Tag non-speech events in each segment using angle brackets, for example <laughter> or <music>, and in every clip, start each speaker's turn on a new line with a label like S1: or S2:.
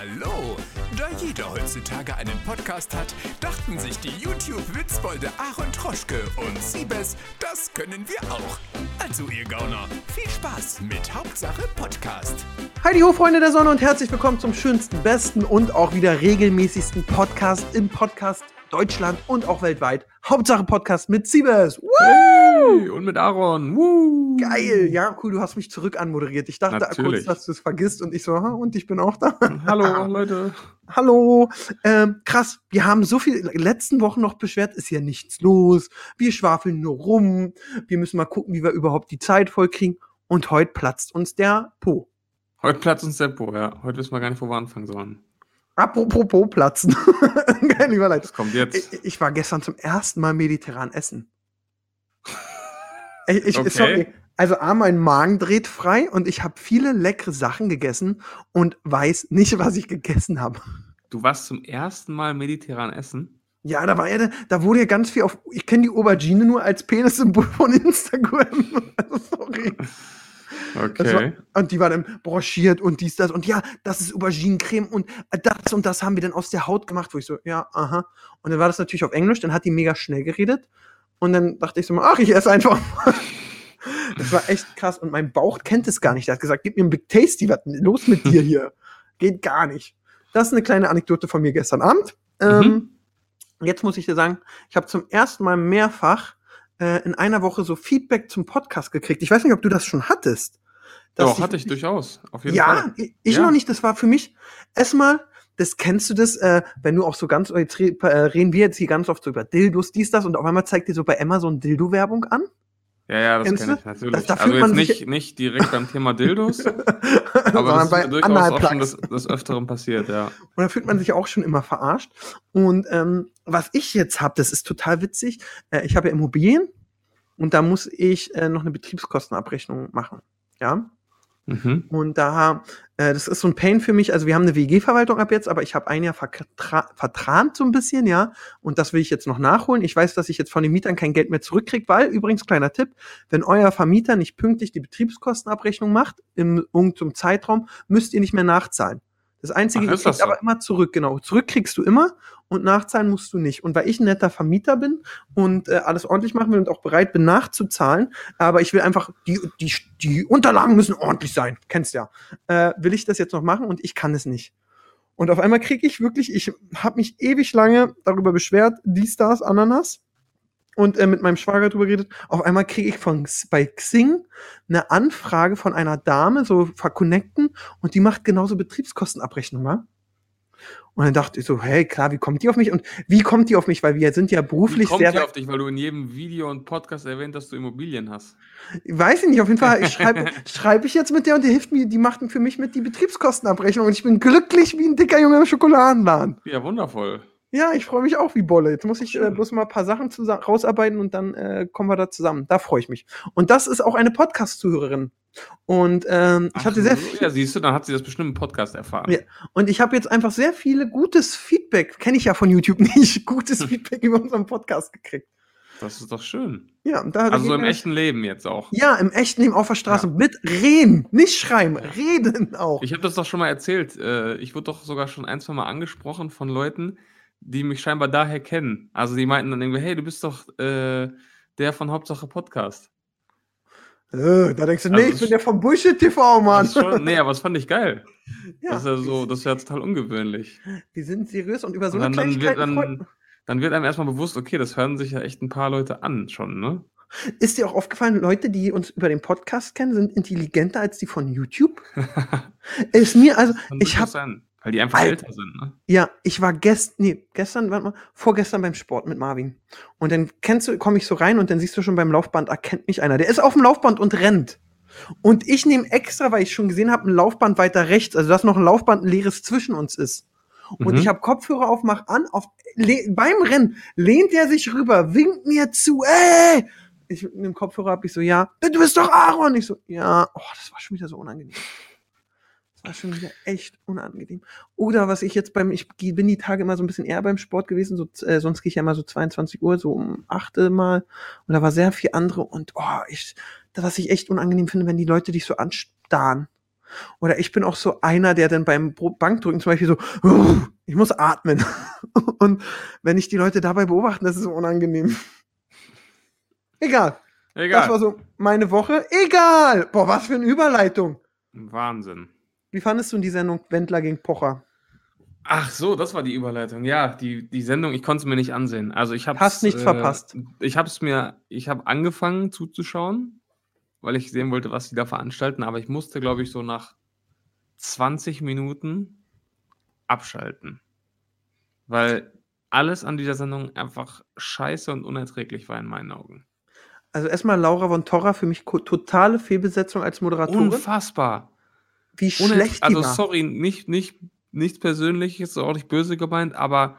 S1: Hallo! Da jeder heutzutage einen Podcast hat, dachten sich die YouTube-Witzbolde Aaron Troschke und Siebes, das können wir auch. Also ihr Gauner, viel Spaß mit Hauptsache Podcast.
S2: Heidi ho, Freunde der Sonne und herzlich willkommen zum schönsten, besten und auch wieder regelmäßigsten Podcast im Podcast Deutschland und auch weltweit. Hauptsache Podcast mit Siebes.
S3: Hey, und mit Aaron. Woo.
S2: Geil. Ja, cool, du hast mich zurück anmoderiert. Ich dachte
S3: Natürlich.
S2: kurz, dass du es vergisst und ich so, "Ha, und ich bin auch da. <laughs>
S3: Hallo, <laughs> Leute.
S2: Hallo. Ähm, krass, wir haben so viel letzten Wochen noch beschwert, ist hier nichts los. Wir schwafeln nur rum. Wir müssen mal gucken, wie wir überhaupt die Zeit vollkriegen. Und heute platzt uns der Po.
S3: Heute platzt uns der Po, ja. Heute wissen wir gar nicht, wo wir anfangen sollen.
S2: Apropos Po platzen. Geil, <laughs> Überleitung.
S3: Das kommt jetzt.
S2: Ich, ich war gestern zum ersten Mal mediterran essen. Ich, ich,
S3: Okay.
S2: Sorry. Also A, mein Magen dreht frei und ich habe viele leckere Sachen gegessen und weiß nicht, was ich gegessen habe.
S3: Du warst zum ersten Mal mediterran essen.
S2: Ja, da war ja, da wurde ja ganz viel auf. Ich kenne die Aubergine nur als Penissymbol von Instagram. <laughs> Also sorry. Das war,
S3: Okay.
S2: und die war dann broschiert und dies, das. Und ja, das ist Auberginencreme und das und das haben wir dann aus der Haut gemacht, wo ich so, ja, aha. Und dann war das natürlich auf Englisch, dann hat die mega schnell geredet. Und dann dachte ich so, ach, ich esse einfach mal. <laughs> Das war echt krass. Und mein Bauch kennt es gar nicht. Der hat gesagt, gib mir ein Big Tasty, was ist los mit dir hier? Geht gar nicht. Das ist eine kleine Anekdote von mir gestern Abend. Ähm, jetzt muss ich dir sagen, ich habe zum ersten Mal mehrfach äh, in einer Woche so Feedback zum Podcast gekriegt. Ich weiß nicht, ob du das schon hattest.
S3: Doch,
S2: ich
S3: hatte ich durchaus. Auf jeden
S2: ja,
S3: Fall.
S2: ich ich
S3: Ja.
S2: noch nicht. Das war für mich erstmal, das kennst du das, äh, wenn du auch so ganz, jetzt äh, reden wir jetzt hier ganz oft so über Dildos, dies, das und auf einmal zeigt dir so bei Amazon Dildo-Werbung an.
S3: Ja, ja, das kenne ich natürlich.
S2: Das- da
S3: also jetzt nicht, nicht direkt beim Thema Dildos, <laughs> aber
S2: Sondern
S3: das ist
S2: bei
S3: mir durchaus auch schon des, des Öfteren passiert, ja.
S2: Und da fühlt man sich auch schon immer verarscht. Und ähm, was ich jetzt habe, das ist total witzig. Äh, ich habe ja Immobilien und da muss ich äh, noch eine Betriebskostenabrechnung machen. Ja.
S3: Mhm.
S2: Und da, äh, das ist so ein Pain für mich. Also wir haben eine WG-Verwaltung ab jetzt, aber ich habe ein Jahr vertra vertrant so ein bisschen, ja. Und das will ich jetzt noch nachholen. Ich weiß, dass ich jetzt von den Mietern kein Geld mehr zurückkriege, weil, übrigens, kleiner Tipp, wenn euer Vermieter nicht pünktlich die Betriebskostenabrechnung macht, im irgendeinem Zeitraum, müsst ihr nicht mehr nachzahlen. Das Einzige,
S3: Ach, ist das
S2: kriegt aber
S3: so?
S2: immer zurück, genau. Zurück kriegst du immer und nachzahlen musst du nicht. Und weil ich ein netter Vermieter bin und äh, alles ordentlich machen will und auch bereit bin nachzuzahlen, aber ich will einfach, die, die, die Unterlagen müssen ordentlich sein, kennst ja, äh, will ich das jetzt noch machen und ich kann es nicht. Und auf einmal kriege ich wirklich, ich habe mich ewig lange darüber beschwert, dies, das, Ananas und äh, mit meinem Schwager drüber geredet. Auf einmal kriege ich von bei Xing eine Anfrage von einer Dame, so verconnecten, und die macht genauso Betriebskostenabrechnung, wa? Und dann dachte ich so, hey, klar, wie kommt die auf mich? Und wie kommt die auf mich? Weil wir sind ja
S3: Wie
S2: beruflich
S3: kommt
S2: sehr
S3: die auf dich, weil du in jedem Video und Podcast erwähnt, dass du Immobilien hast?
S2: Weiß ich nicht, auf jeden Fall schreibe <laughs> schreib ich jetzt mit der und die hilft mir, die macht für mich mit die Betriebskostenabrechnung und ich bin glücklich wie ein dicker Junge im Schokoladenladen.
S3: Ja, wundervoll.
S2: Ja, ich freue mich auch wie Bolle. Jetzt muss ich äh, bloß mal ein paar Sachen rausarbeiten und dann äh, kommen wir da zusammen. Da freue ich mich. Und das ist auch eine Podcast-Zuhörerin. Und ähm, ich hatte sehr viel,
S3: Ja, siehst du, dann hat sie das bestimmt im Podcast erfahren.
S2: Ja. und ich habe jetzt einfach sehr viele gutes Feedback, kenne ich ja von YouTube <laughs> nicht, gutes <laughs> Feedback über unseren Podcast gekriegt.
S3: Das ist doch schön.
S2: Ja, da
S3: Also so im echten Leben jetzt auch.
S2: Ja, im echten Leben auf der Straße
S3: Ja.
S2: mit reden, nicht schreiben, reden auch.
S3: Ich habe das doch schon mal erzählt. Äh, Ich wurde doch sogar schon ein, zwei Mal angesprochen von Leuten, die mich scheinbar daher kennen. Also die meinten dann irgendwie, hey, du bist doch äh, der von Hauptsache Podcast.
S2: Äh, da denkst du, nee,
S3: Also
S2: ich bin der vom Bullshit TV, Mann.
S3: Schon, nee, aber das fand ich geil.
S2: ja,
S3: Das ist ja so, das ist ja total ungewöhnlich.
S2: wir sind seriös und über so
S3: Und
S2: eine
S3: dann, dann, wird,
S2: Kleinigkeit
S3: dann, dann wird einem erstmal bewusst, okay, das hören sich ja echt ein paar Leute an schon, ne?
S2: Ist dir auch aufgefallen, Leute, die uns über den Podcast kennen, sind intelligenter als die von YouTube? <laughs> ist mir, also, ich habe,
S3: weil die einfach
S2: Alter.
S3: älter sind, ne?
S2: ja, ich war gestern, nee, gestern, warte mal, vorgestern beim Sport mit Marvin. Und dann kennst du, komme ich so rein und dann siehst du schon beim Laufband, erkennt mich einer. Der ist auf dem Laufband und rennt. Und ich nehme extra, weil ich schon gesehen habe, ein Laufband weiter rechts, also dass noch ein Laufband ein leeres zwischen uns ist. Und
S3: Mhm.
S2: ich habe Kopfhörer auf, mach an, auf, beim Rennen lehnt er sich rüber, winkt mir zu, ey! Ich mit dem Kopfhörer hab ich so, ja, du bist doch Aaron. Ich so, ja, oh, das war schon wieder so unangenehm. Das war schon wieder echt unangenehm. Oder was ich jetzt beim, ich bin die Tage immer so ein bisschen eher beim Sport gewesen, so, äh, sonst gehe ich ja immer so 22 Uhr, so um 8 Mal. Und da war sehr viel andere und oh, ich, das, was ich echt unangenehm finde, wenn die Leute dich so anstarren. Oder ich bin auch so einer, der dann beim Bankdrücken zum Beispiel so, "Uff, ich muss atmen. <laughs> Und wenn ich die Leute dabei beobachte, das ist so unangenehm. Egal. Das war
S3: Egal.
S2: so meine Woche. Egal. Boah, was für eine Überleitung.
S3: Wahnsinn.
S2: Wie fandest du in die Sendung Wendler gegen Pocher?
S3: Ach so, das war die Überleitung. Ja, die, die Sendung, ich konnte es mir nicht ansehen. Also ich habe
S2: Hast nichts verpasst.
S3: Ich habe es mir, ich habe angefangen zuzuschauen, weil ich sehen wollte, was sie da veranstalten, aber ich musste, glaube ich, so nach 20 Minuten abschalten. Weil alles an dieser Sendung einfach scheiße und unerträglich war in meinen Augen.
S2: Also erstmal Laura von Torra, für mich totale Fehlbesetzung als Moderatorin.
S3: Unfassbar.
S2: Wie
S3: Unertr-
S2: schlecht die
S3: also sorry, nicht, nicht, nichts Persönliches, auch nicht böse gemeint, aber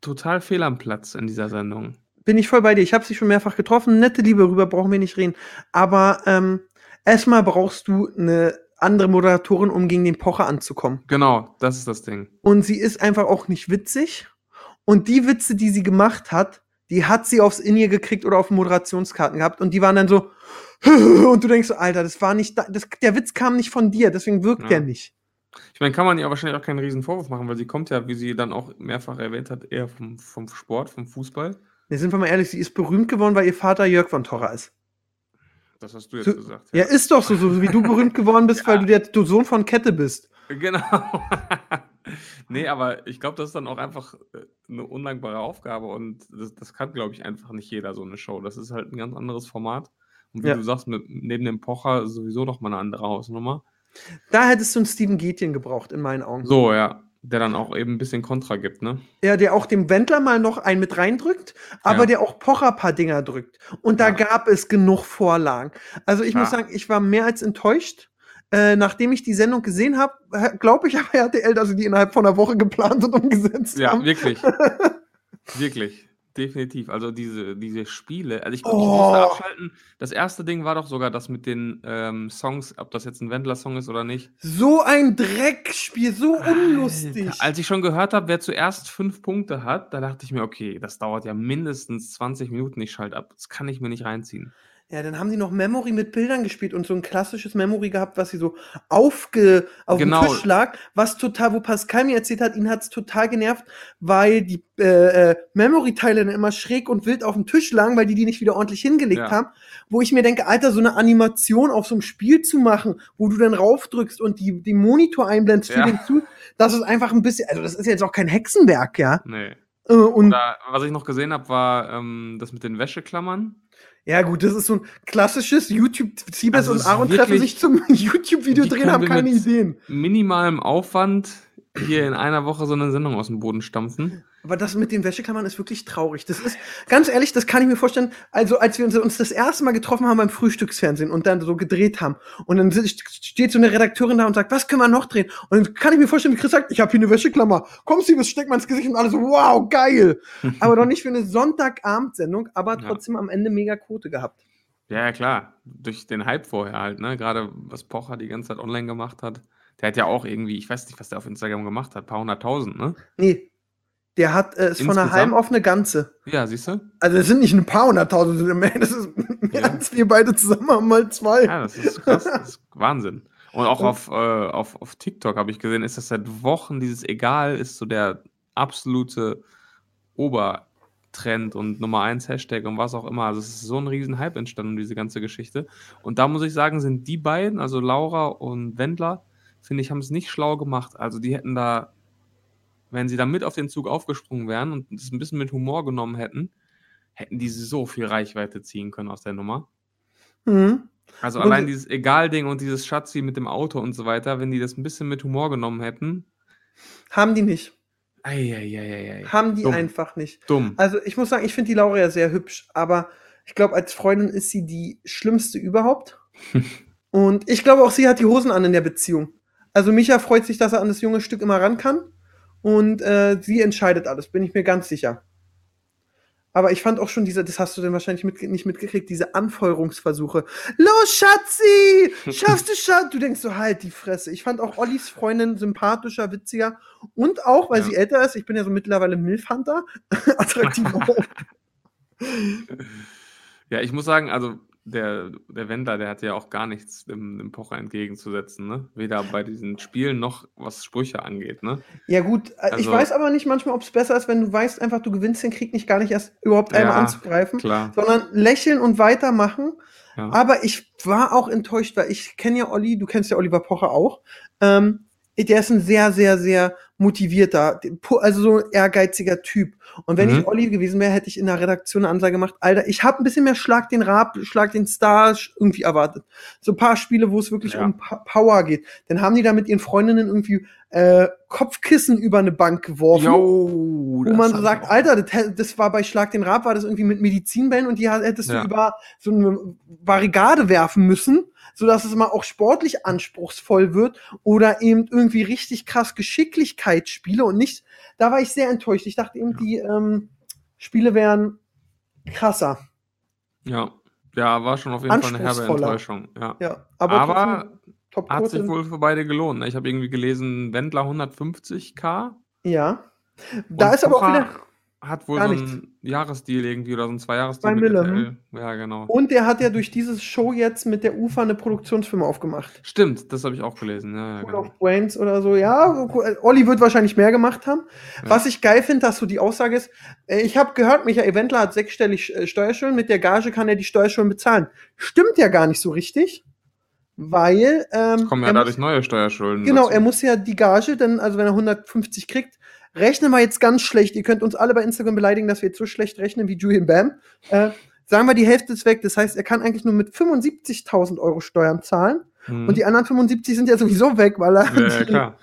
S3: total fehl am Platz in dieser Sendung.
S2: Bin ich voll bei dir. Ich habe sie schon mehrfach getroffen. Nette Liebe, rüber brauchen wir nicht reden. Aber ähm, erstmal brauchst du eine andere Moderatorin, um gegen den Pocher anzukommen.
S3: Genau, das ist das Ding.
S2: Und sie ist einfach auch nicht witzig. Und die Witze, die sie gemacht hat, die hat sie aufs In-Ear gekriegt oder auf Moderationskarten gehabt. Und die waren dann so, <laughs> und du denkst so, Alter, das war nicht, da, das, der Witz kam nicht von dir, deswegen wirkt
S3: Ja.
S2: der nicht.
S3: Ich meine, kann man ihr wahrscheinlich auch keinen riesen Vorwurf machen, weil sie kommt ja, wie sie dann auch mehrfach erwähnt hat, eher vom, vom Sport, vom Fußball.
S2: Ne, sind wir mal ehrlich, sie ist berühmt geworden, weil ihr Vater Jörg von Torra ist.
S3: Das hast du jetzt
S2: So-
S3: gesagt.
S2: Ja, ist doch so, so wie du berühmt geworden bist, <laughs> weil du der du Sohn von Kette bist.
S3: Genau. <laughs> <laughs> nee, aber ich glaube, das ist dann auch einfach äh, eine undankbare Aufgabe und das, das kann, glaube ich, einfach nicht jeder so eine Show. Das ist halt ein ganz anderes Format. Und wie
S2: Ja.
S3: du sagst, mit, neben dem Pocher sowieso noch mal eine andere Hausnummer.
S2: Da hättest du einen Steven Gätjen gebraucht, in meinen Augen.
S3: So, ja. Der dann auch eben ein bisschen Kontra gibt, ne?
S2: Ja, der auch dem Wendler mal noch einen mit reindrückt, aber
S3: Ja.
S2: der auch Pocher paar Dinger drückt. Und da
S3: Ja.
S2: gab es genug Vorlagen. Also ich muss sagen, ich war mehr als enttäuscht. Äh, nachdem ich die Sendung gesehen habe, glaube ich aber <laughs> RTL, dass sie die innerhalb von einer Woche geplant und umgesetzt
S3: Ja,
S2: haben.
S3: wirklich. <laughs> wirklich. Definitiv. Also diese, diese Spiele, also ich, ich
S2: Oh.
S3: musste abschalten. Das erste Ding war doch sogar das mit den ähm, Songs, ob das jetzt ein Wendler-Song ist oder nicht.
S2: So ein Dreckspiel, so unlustig.
S3: Alter, Als ich schon gehört habe, wer zuerst fünf Punkte hat, da dachte ich mir, okay, das dauert ja mindestens 20 Minuten, ich schalte ab. Das kann ich mir nicht reinziehen.
S2: Ja, dann haben die noch Memory mit Bildern gespielt und so ein klassisches Memory gehabt, was sie so aufge auf
S3: Genau.
S2: dem Tisch lag, was total, wo Pascal mir erzählt hat, ihn hat's total genervt, weil die äh, äh, Memory-Teile dann immer schräg und wild auf dem Tisch lagen, weil die die nicht wieder ordentlich hingelegt
S3: Ja.
S2: haben. Wo ich mir denke, Alter, so eine Animation auf so einem Spiel zu machen, wo du dann raufdrückst und die, die Monitor einblendest für
S3: Ja.
S2: den zu, das ist einfach ein bisschen, also das ist jetzt auch kein Hexenwerk, ja.
S3: Nee.
S2: Äh, und
S3: Oder was ich noch gesehen habe, war ähm, das mit den Wäscheklammern.
S2: Ja, gut, das ist so ein klassisches YouTube. Siebes
S3: Also
S2: und Aaron treffen sich zum <laughs> YouTube-Video drehen, haben keine Ideen.
S3: Minimalem Aufwand hier in einer Woche so eine Sendung aus dem Boden stampfen.
S2: Aber das mit den Wäscheklammern ist wirklich traurig. Das ist, ganz ehrlich, das kann ich mir vorstellen, also als wir uns, uns das erste Mal getroffen haben beim Frühstücksfernsehen und dann so gedreht haben und dann steht so eine Redakteurin da und sagt, was können wir noch drehen? Und dann kann ich mir vorstellen, wie Chris sagt, ich habe hier eine Wäscheklammer. Komm, Siebes, steck mal ins Gesicht und alles wow, geil. <laughs> aber doch nicht für eine Sonntagabendsendung, aber
S3: Ja.
S2: trotzdem am Ende mega Quote gehabt.
S3: Ja, ja, klar. Durch den Hype vorher halt, ne? Gerade was Pocher die ganze Zeit online gemacht hat. Der hat ja auch irgendwie, ich weiß nicht, was der auf Instagram gemacht hat, paar hunderttausend, ne?
S2: Nee. Der hat äh, ist von einer halben auf eine ganze.
S3: Ja, siehst du?
S2: Also es sind nicht ein paar hunderttausend, sondern mehr, das ist mehr
S3: Ja.
S2: als wir beide zusammen haben, mal zwei.
S3: Ja, das ist krass, das ist Wahnsinn. Und auch auf, äh, auf, auf TikTok habe ich gesehen, ist das seit Wochen dieses Egal, ist so der absolute Obertrend und Nummer 1 Hashtag und was auch immer. Also es ist so ein riesen Hype entstanden, diese ganze Geschichte. Und da muss ich sagen, sind die beiden, also Laura und Wendler, finde ich, haben es nicht schlau gemacht. Also die hätten da, wenn sie da mit auf den Zug aufgesprungen wären und es ein bisschen mit Humor genommen hätten, hätten die so viel Reichweite ziehen können aus der Nummer.
S2: Mhm.
S3: Also allein dieses Egal-Ding und dieses Schatzi mit dem Auto und so weiter, wenn die das ein bisschen mit Humor genommen hätten.
S2: Haben die nicht.
S3: Eieieiei.
S2: Haben die
S3: Dumm.
S2: einfach nicht.
S3: Dumm.
S2: Also ich muss sagen, ich finde die Laura ja sehr hübsch, aber ich glaube, als Freundin ist sie die schlimmste überhaupt. <laughs> Und ich glaube auch, sie hat die Hosen an in der Beziehung. Also Micha freut sich, dass er an das junge Stück immer ran kann. Und äh, sie entscheidet alles, bin ich mir ganz sicher. Aber ich fand auch schon diese, das hast du denn wahrscheinlich mit, nicht mitgekriegt, diese Anfeuerungsversuche. Los, Schatzi! Schaffst du Schatz? Du denkst so, halt die Fresse. Ich fand auch Ollis Freundin sympathischer, witziger. Und auch, weil
S3: Ja.
S2: sie älter ist, ich bin ja so mittlerweile Milfhunter, <laughs> attraktiv auch. <laughs>
S3: Ja, ich muss sagen, also der, der Wendler, der hat ja auch gar nichts dem, dem Pocher entgegenzusetzen, ne? Weder bei diesen Spielen noch was Sprüche angeht, ne?
S2: Ja, gut, äh, ich
S3: Also-
S2: weiß aber nicht manchmal, ob es besser ist, wenn du weißt, einfach, du gewinnst den Krieg nicht gar nicht erst überhaupt einmal
S3: Ja,
S2: anzugreifen,
S3: Klar.
S2: sondern lächeln und weitermachen.
S3: Ja.
S2: Aber ich war auch enttäuscht, weil ich kenne ja Olli, du kennst ja Oliver Pocher auch. Ähm, der ist ein sehr, sehr, sehr motivierter, also so ein ehrgeiziger Typ. Und wenn
S3: Mhm.
S2: ich Olli gewesen wäre, hätte ich in der Redaktion eine Ansage gemacht, Alter, ich habe ein bisschen mehr Schlag den Rab, Schlag den Star irgendwie erwartet. So ein paar Spiele, wo es wirklich
S3: Ja.
S2: um Power geht. Dann haben die da mit ihren Freundinnen irgendwie äh, Kopfkissen über eine Bank geworfen.
S3: Jo,
S2: Wo man so sagt, Alter, das, das war bei Schlag den Rab, war das irgendwie mit Medizinbällen und die hättest
S3: Ja.
S2: du über so eine Barrikade werfen müssen, sodass es mal auch sportlich anspruchsvoll wird oder eben irgendwie richtig krass Geschicklichkeitsspiele und nicht, da war ich sehr enttäuscht. Ich dachte eben, die ähm, Spiele wären krasser.
S3: Ja. ja, war schon auf jeden Fall eine herbe. Enttäuschung. Ja.
S2: Ja, aber,
S3: Aber
S2: top
S3: hat sich wohl für beide gelohnt. ne? Ich habe irgendwie gelesen, Wendler 150k.
S2: Ja. Da ist aber auch wieder.
S3: Hat wohl
S2: gar
S3: so
S2: nichts.
S3: einen Jahresdeal irgendwie oder so ein Zweijahresdeal
S2: Bei Mille,
S3: RTL. Ja, genau.
S2: Und der hat ja durch dieses Show jetzt mit der UFA eine Produktionsfirma aufgemacht.
S3: Stimmt, das habe ich auch gelesen. Ja, ja,
S2: Pool
S3: genau.
S2: of Brains oder so. Ja, Olli wird wahrscheinlich mehr gemacht haben.
S3: Ja.
S2: Was ich geil finde, dass so die Aussage ist, äh, ich habe gehört, Michael Wendler hat sechsstellig äh, Steuerschulden, mit der Gage kann er die Steuerschulden bezahlen. Stimmt ja gar nicht so richtig, weil ähm,
S3: Kommen ja
S2: er
S3: dadurch
S2: muss,
S3: neue Steuerschulden.
S2: genau,
S3: dazu.
S2: er muss ja die Gage, denn also wenn er 150 kriegt, rechnen wir jetzt ganz schlecht. Ihr könnt uns alle bei Instagram beleidigen, dass wir jetzt so schlecht rechnen wie Julian Bam. Äh, sagen wir, die Hälfte ist weg. Das heißt, er kann eigentlich nur mit 75.000 Euro Steuern zahlen.
S3: Hm.
S2: Und die anderen 75 sind ja sowieso weg, weil er.
S3: ja, ja, <laughs> klar.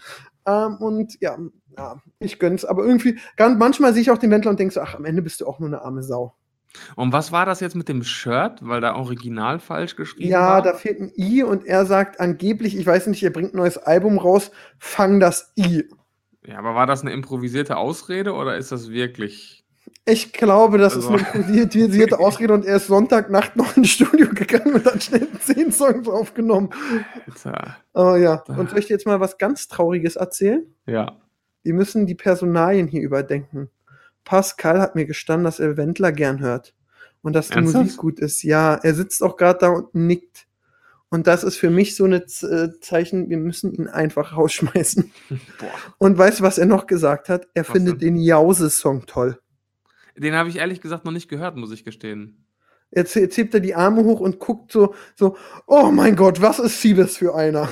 S2: Ähm, und ja, ja, ich gönn's. Aber irgendwie, ganz, manchmal sehe ich auch den Wendler und denke so, ach, am Ende bist du auch nur eine arme Sau.
S3: Und was war das jetzt mit dem Shirt? Weil da original falsch geschrieben
S2: Ja,
S3: war?
S2: da fehlt ein I und er sagt angeblich, ich weiß nicht, er bringt ein neues Album raus, fang das I.
S3: Ja, aber war das eine improvisierte Ausrede oder ist das wirklich.
S2: Ich glaube, das
S3: Also-
S2: ist eine improvisierte Ausrede und er ist Sonntagnacht noch ins Studio gegangen und hat schnell zehn Songs aufgenommen.
S3: Alter.
S2: Aber ja, und soll ich dir jetzt mal was ganz Trauriges erzählen?
S3: Ja.
S2: Wir müssen die Personalien hier überdenken. Pascal hat mir gestanden, dass er Wendler gern hört. Und dass die
S3: Ernsthaft?
S2: Musik gut ist. Ja, er sitzt auch gerade da und nickt. Und das ist für mich so ein Zeichen, wir müssen ihn einfach rausschmeißen. <laughs>
S3: Boah.
S2: Und weißt du, was er noch gesagt hat? Er
S3: Was
S2: findet
S3: denn?
S2: den Jause-Song toll.
S3: Den habe ich ehrlich gesagt noch nicht gehört, muss ich gestehen.
S2: Jetzt, jetzt hebt er die Arme hoch und guckt so, so, oh mein Gott, was ist Siebes für einer?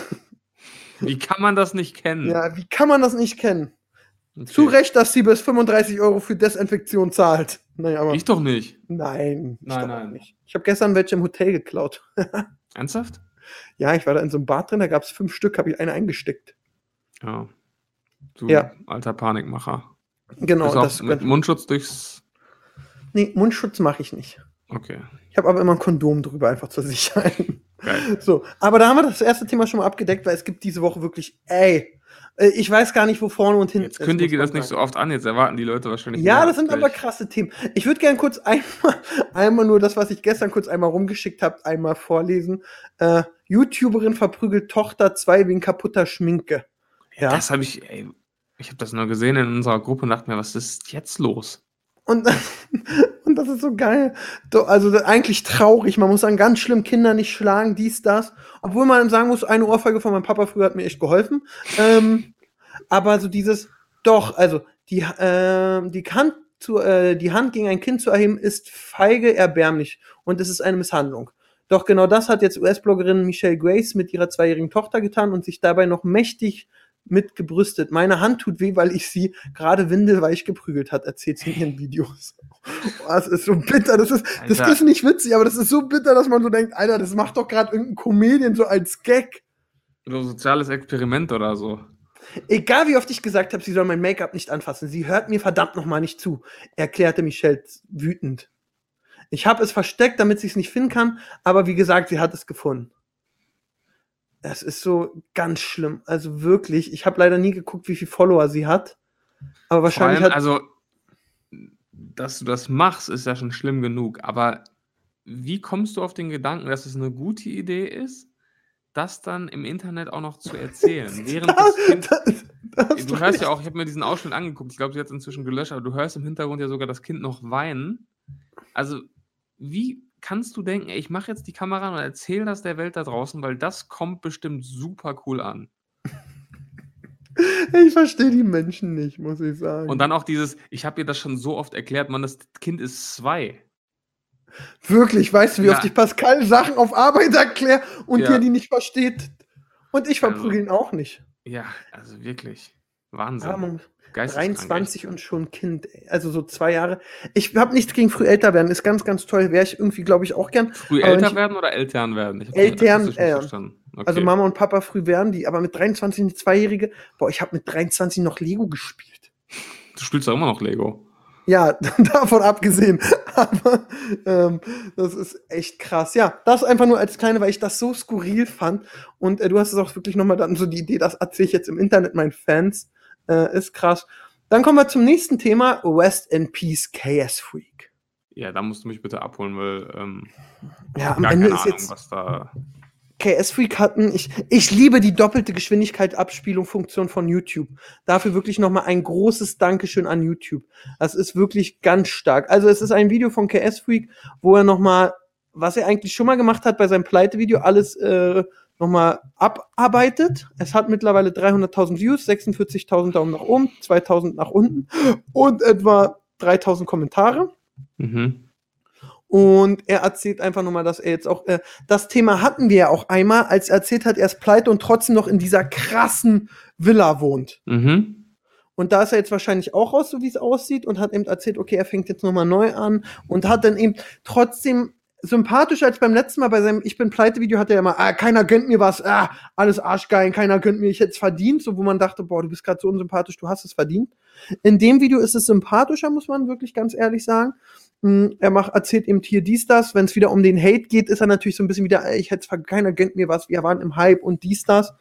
S2: <laughs>
S3: Wie kann man das nicht kennen?
S2: Ja, wie kann man das nicht kennen?
S3: Okay.
S2: Zu Recht, dass Siebes 35 Euro für Desinfektion zahlt. Naja, aber.
S3: Ich doch nicht.
S2: Nein, ich
S3: Nein,
S2: doch
S3: nein.
S2: nicht. Ich habe gestern welche im Hotel geklaut. <laughs>
S3: Ernsthaft?
S2: Ja, ich war da in so einem Bad drin, da gab es fünf Stück, habe ich eine eingesteckt.
S3: Ja. Du
S2: Ja.
S3: alter Panikmacher.
S2: Genau,
S3: Ist
S2: das
S3: mit
S2: könnte-
S3: Mundschutz durchs.
S2: Nee, Mundschutz mache ich nicht.
S3: Okay.
S2: Ich habe aber immer ein Kondom drüber, einfach zur Sicherheit.
S3: Geil.
S2: So, aber da haben wir das erste Thema schon mal abgedeckt, weil es gibt diese Woche wirklich, ey, ich weiß gar nicht, wo vorne und hinten
S3: Jetzt kündige
S2: muss
S3: das nicht so
S2: sagen.
S3: oft an, jetzt erwarten die Leute wahrscheinlich.
S2: Ja, das sind aber krasse Themen. Ich würde gerne kurz einmal, <laughs> einmal nur das, was ich gestern kurz einmal rumgeschickt habe, einmal vorlesen. Äh, YouTuberin verprügelt Tochter 2 wegen kaputter Schminke. Ja.
S3: Das habe ich, ey, ich habe das nur gesehen in unserer Gruppe und dachte mir, was ist jetzt los?
S2: Und, <laughs> und das ist so geil. Also eigentlich traurig. Man muss sagen, ganz schlimm, Kinder nicht schlagen, dies, das. Obwohl man sagen muss, eine Ohrfeige von meinem Papa früher hat mir echt geholfen. Ähm, aber so dieses, doch, also die, äh, die, Hand zu, äh, die Hand gegen ein Kind zu erheben, ist feige erbärmlich. Und es ist eine Misshandlung. Doch genau das hat jetzt US-Bloggerin Michelle Grace mit ihrer zweijährigen Tochter getan und sich dabei noch mächtig mit gebrüstet. Meine Hand tut weh, weil ich sie gerade windelweich geprügelt hat, erzählt sie in ihren Videos. Boah, <laughs> das ist so bitter. Das ist, das ist nicht witzig, aber das ist so bitter, dass man so denkt, Alter, das macht doch gerade irgendein Comedian so als Gag.
S3: So ein soziales Experiment oder so.
S2: Egal wie oft ich gesagt habe, sie soll mein Make-up nicht anfassen, sie hört mir verdammt nochmal nicht zu, erklärte Michelle wütend. Ich habe es versteckt, damit sie es nicht finden kann, aber wie gesagt, sie hat es gefunden. Es ist so ganz schlimm. Also wirklich, ich habe leider nie geguckt, wie viele Follower sie hat. Aber wahrscheinlich
S3: allem,
S2: hat.
S3: also, dass du das machst, ist ja schon schlimm genug. Aber wie kommst du auf den Gedanken, dass es eine gute Idee ist, das dann im Internet auch noch zu erzählen? <laughs> Während das Kind,
S2: das, das
S3: du hörst ja auch, ich habe mir diesen Ausschnitt angeguckt, ich glaube, sie hat es inzwischen gelöscht, aber du hörst im Hintergrund ja sogar das Kind noch weinen. Also, wie kannst du denken, ey, ich mache jetzt die Kamera an und erzähle das der Welt da draußen, weil das kommt bestimmt super cool an. <laughs>
S2: Ich verstehe die Menschen nicht, muss ich sagen.
S3: Und dann auch dieses, ich habe dir das schon so oft erklärt, Mann, das Kind ist zwei.
S2: Wirklich, weißt du, wie
S3: Ja.
S2: oft ich Pascal Sachen auf Arbeit erkläre und
S3: Ja.
S2: der die nicht versteht? Und ich
S3: Also-
S2: verprügel ihn auch nicht.
S3: Ja, also wirklich. Wahnsinn.
S2: Aber man, 23 und schon Kind, ey. also so zwei Jahre. Ich habe nichts gegen früh älter werden, ist ganz, ganz toll. Wäre ich irgendwie, glaube ich, auch gern.
S3: Früh älter
S2: ich-
S3: werden oder Eltern werden? Ich
S2: Eltern,
S3: nicht
S2: äh,
S3: verstanden. Okay.
S2: Also Mama und Papa früh werden die, aber mit 23 eine Zweijährige. Boah, ich habe mit 23 noch Lego gespielt.
S3: Du spielst doch immer noch Lego.
S2: Ja, <laughs> davon abgesehen. <laughs> Aber ähm, das ist echt krass. Ja, das einfach nur als kleine, weil ich das so skurril fand. Und äh, du hast es auch wirklich nochmal dann so die Idee, das erzähle ich jetzt im Internet meinen Fans. Äh, ist krass. Dann kommen wir zum nächsten Thema. West in Peace KS Freak.
S3: Ja, da musst du mich bitte abholen, weil ähm,
S2: Ja, am Ende
S3: keine
S2: ist
S3: Ahnung,
S2: jetzt
S3: was da.
S2: KS Freak hatten. Ich, ich liebe die doppelte Geschwindigkeit Abspielung Funktion von YouTube. Dafür wirklich nochmal ein großes Dankeschön an YouTube. Das ist wirklich ganz stark. Also es ist ein Video von KS Freak, wo er nochmal, was er eigentlich schon mal gemacht hat bei seinem Pleite-Video, alles äh, nochmal abarbeitet. Es hat mittlerweile 300.000 Views, 46.000 Daumen nach oben, 2.000 nach unten und etwa 3.000 Kommentare.
S3: Mhm.
S2: Und er erzählt einfach nochmal, dass er jetzt auch, äh, das Thema hatten wir ja auch einmal, als er erzählt hat, er ist pleite und trotzdem noch in dieser krassen Villa wohnt.
S3: Mhm.
S2: Und da ist er jetzt wahrscheinlich auch raus, so wie es aussieht, und hat eben erzählt, okay, er fängt jetzt nochmal neu an und hat dann eben trotzdem sympathischer als beim letzten Mal bei seinem Ich bin pleite Video hat er immer, ah, keiner gönnt mir was, ah, alles arschgeil, keiner gönnt mir, ich hätte es verdient, so wo man dachte, boah, du bist gerade so unsympathisch, du hast es verdient. In dem Video ist es sympathischer, muss man wirklich ganz ehrlich sagen. Mm, Er macht, erzählt eben hier dies, das. Wenn es wieder um den Hate geht, ist er natürlich so ein bisschen wieder, ich hätte keiner gönnt mir was, wir waren im Hype und dies, das.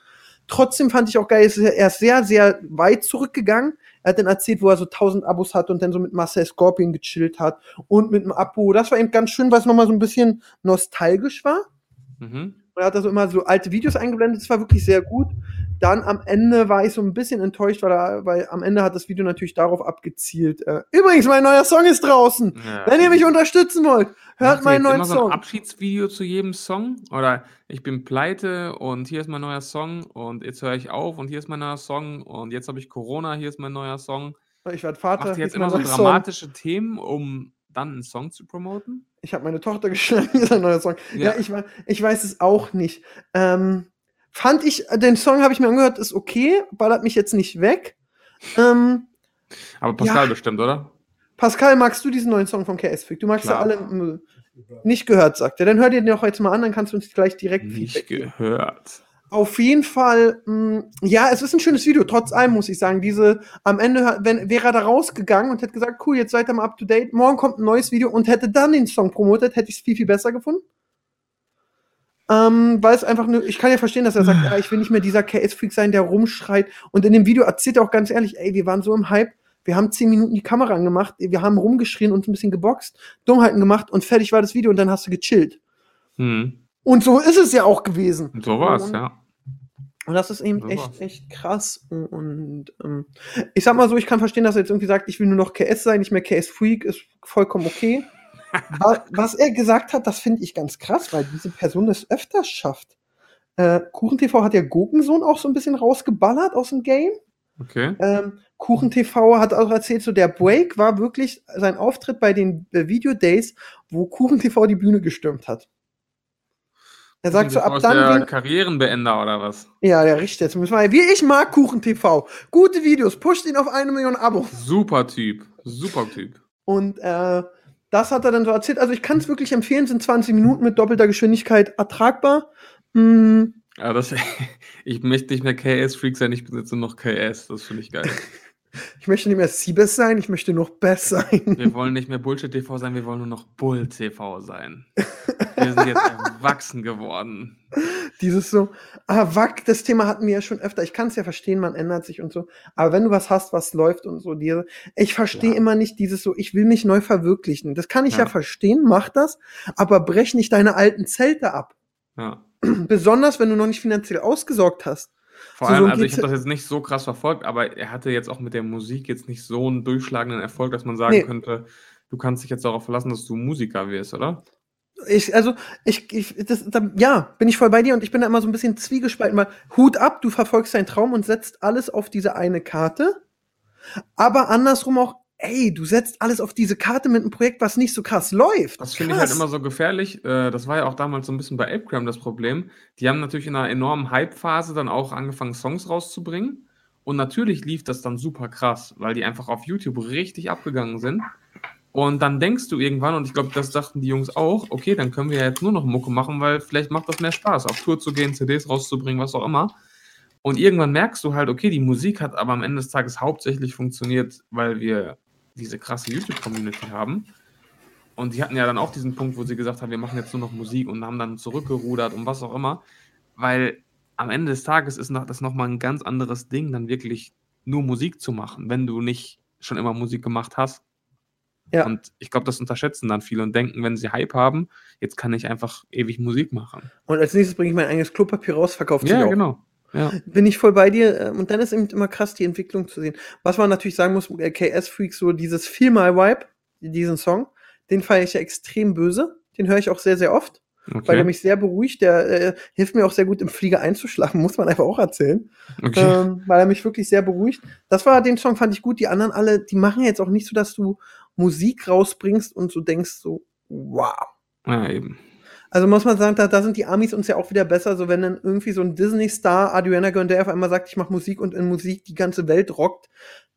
S2: Trotzdem fand ich auch geil, er ist sehr, sehr weit zurückgegangen. Er hat dann erzählt, wo er so 1000 Abos hat und dann so mit Marcel Scorpion gechillt hat und mit dem Abo. Das war eben ganz schön, weil es nochmal so ein bisschen nostalgisch war.
S3: Mhm.
S2: Er hat da so immer so alte Videos eingeblendet, das war wirklich sehr gut. Dann am Ende war ich so ein bisschen enttäuscht, weil, er, weil am Ende hat das Video natürlich darauf abgezielt. Äh, übrigens, mein neuer Song ist draußen.
S3: Ja.
S2: Wenn ihr mich unterstützen wollt, hört meinen
S3: jetzt
S2: neuen
S3: immer so ein
S2: Song.
S3: Abschiedsvideo zu jedem Song? Oder ich bin pleite und hier ist mein neuer Song und jetzt höre ich auf und hier ist mein neuer Song und jetzt habe ich Corona, hier ist mein neuer Song.
S2: Ich werde Vater.
S3: Macht jetzt immer so
S2: neuer Song.
S3: dramatische Themen, um dann einen Song zu promoten?
S2: Ich habe meine Tochter <laughs> geschlagen, hier ist ein neuer Song. Ja,
S3: Ja.
S2: ich, ich weiß es auch nicht. Ähm, fand ich, den Song habe ich mir angehört, ist okay, ballert mich jetzt nicht weg. Ähm,
S3: Aber Pascal
S2: Ja.
S3: bestimmt, oder?
S2: Pascal, magst du diesen neuen Song von KS Freak? Du magst ja
S3: Klar.
S2: alle äh, nicht gehört, sagt er. Dann hör dir den auch jetzt mal an, dann kannst du uns gleich direkt
S3: Nicht gehört.
S2: Auf jeden Fall, mh, ja, es ist ein schönes Video, trotz allem muss ich sagen. Diese, am Ende, wenn, wäre er da rausgegangen und hätte gesagt, cool, jetzt seid ihr mal up to date, morgen kommt ein neues Video und hätte dann den Song promotet, hätte ich es viel, viel besser gefunden. Ähm, weil es einfach nur, ich kann ja verstehen, dass er sagt, <sighs> ja, ich will nicht mehr dieser KS-Freak sein, der rumschreit. Und in dem Video erzählt er auch ganz ehrlich, ey, wir waren so im Hype, wir haben zehn Minuten die Kamera angemacht, wir haben rumgeschrien und ein bisschen geboxt, Dummheiten gemacht und fertig war das Video und dann hast du gechillt.
S3: Hm.
S2: Und so ist es ja auch gewesen.
S3: Und so war es, ja.
S2: Und das ist eben
S3: So
S2: echt, echt krass. Und ähm, ich sag mal so, ich kann verstehen, dass er jetzt irgendwie sagt, ich will nur noch KS sein, nicht mehr KS Freak, ist vollkommen okay. <laughs> Wa- Was er gesagt hat, das finde ich ganz krass, weil diese Person das öfters schafft. Äh, KuchenTV hat ja Gurkensohn auch so ein bisschen rausgeballert aus dem Game.
S3: Okay.
S2: Ähm, KuchenTV hat auch erzählt, so der Break war wirklich sein Auftritt bei den äh, Video Days, wo KuchenTV die Bühne gestürmt hat. Er sagt so, ab dann
S3: der Karrierenbeender oder was?
S2: ja, der richtet jetzt. Müssen wir, wie ich mag Kuchen TV. Gute Videos, pusht ihn auf eine Million Abos.
S3: Super Typ. Super Typ.
S2: Und äh, das hat er dann so erzählt. Also ich kann es wirklich empfehlen, sind 20 Minuten mit doppelter Geschwindigkeit ertragbar. Mm,
S3: Ja, das, <laughs> ich möchte nicht mehr KS-Freak sein, ich nur noch KS. Das finde ich geil. <laughs>
S2: ich möchte nicht mehr Siebes sein, ich möchte noch Best sein.
S3: Wir wollen nicht mehr Bullshit-TV sein, wir wollen nur noch Bull-TV sein. Wir sind jetzt erwachsen geworden.
S2: Dieses so, ah, Wack, das Thema hatten wir ja schon öfter. Ich kann es ja verstehen, man ändert sich und so. Aber wenn du was hast, was läuft und so, dir, ich verstehe
S3: Ja.
S2: immer nicht dieses so, ich will mich neu verwirklichen. Das kann ich ja,
S3: Ja.
S2: verstehen, mach das, aber brech nicht deine alten Zelte ab.
S3: Ja. <clears throat>
S2: Besonders, wenn du noch nicht finanziell ausgesorgt hast.
S3: Vor allem,
S2: so
S3: also ich habe das jetzt nicht so krass verfolgt, aber er hatte jetzt auch mit der Musik jetzt nicht so einen durchschlagenden Erfolg, dass man sagen
S2: Nee.
S3: könnte, du kannst dich jetzt darauf verlassen, dass du Musiker wirst, oder?
S2: Ich, also, ich, ich das, da, ja, bin ich voll bei dir und ich bin da immer so ein bisschen zwiegespalten, weil Hut ab, du verfolgst deinen Traum und setzt alles auf diese eine Karte. Aber andersrum auch, ey, du setzt alles auf diese Karte mit einem Projekt, was nicht so krass läuft.
S3: Das finde ich halt immer so gefährlich. Äh, Das war ja auch damals so ein bisschen bei Apecram das Problem. Die haben natürlich in einer enormen Hype-Phase dann auch angefangen, Songs rauszubringen. Und natürlich lief das dann super krass, weil die einfach auf YouTube richtig abgegangen sind. Und dann denkst du irgendwann, und ich glaube, das dachten die Jungs auch, okay, dann können wir ja jetzt nur noch Mucke machen, weil vielleicht macht das mehr Spaß, auf Tour zu gehen, CDs rauszubringen, was auch immer. Und irgendwann merkst du halt, okay, die Musik hat aber am Ende des Tages hauptsächlich funktioniert, weil wir diese krasse YouTube-Community haben. Und die hatten ja dann auch diesen Punkt, wo sie gesagt haben, wir machen jetzt nur noch Musik und haben dann zurückgerudert und was auch immer. Weil am Ende des Tages ist noch- das nochmal ein ganz anderes Ding, dann wirklich nur Musik zu machen, wenn du nicht schon immer Musik gemacht hast.
S2: Ja.
S3: Und ich glaube, das unterschätzen dann viele und denken, wenn sie Hype haben, jetzt kann ich einfach ewig Musik machen.
S2: Und als nächstes bringe ich mein eigenes Klopapier raus, verkauft
S3: Ja, genau. Ja.
S2: Bin ich voll bei dir. ähm, Und dann ist eben immer krass, die Entwicklung zu sehen. Was man natürlich sagen muss, äh, KS Freak, so dieses Feel My Vibe, diesen Song, den feiere ich ja extrem böse. Den höre ich auch sehr, sehr oft, weil der
S3: Okay.
S2: mich sehr beruhigt. Der äh, hilft mir auch sehr gut im Flieger einzuschlafen, <laughs> muss man einfach auch erzählen.
S3: okay.
S2: Ähm, weil er mich wirklich sehr beruhigt. Das war, den Song fand ich gut. Die anderen alle, die machen jetzt auch nicht so, dass du Musik rausbringst und so denkst so, wow.
S3: ja, eben.
S2: Also muss man sagen, da, da sind die Amis uns ja auch wieder besser, so wenn dann irgendwie so ein Disney-Star, Adriana Grande auf einmal sagt, ich mache Musik und in Musik die ganze Welt rockt,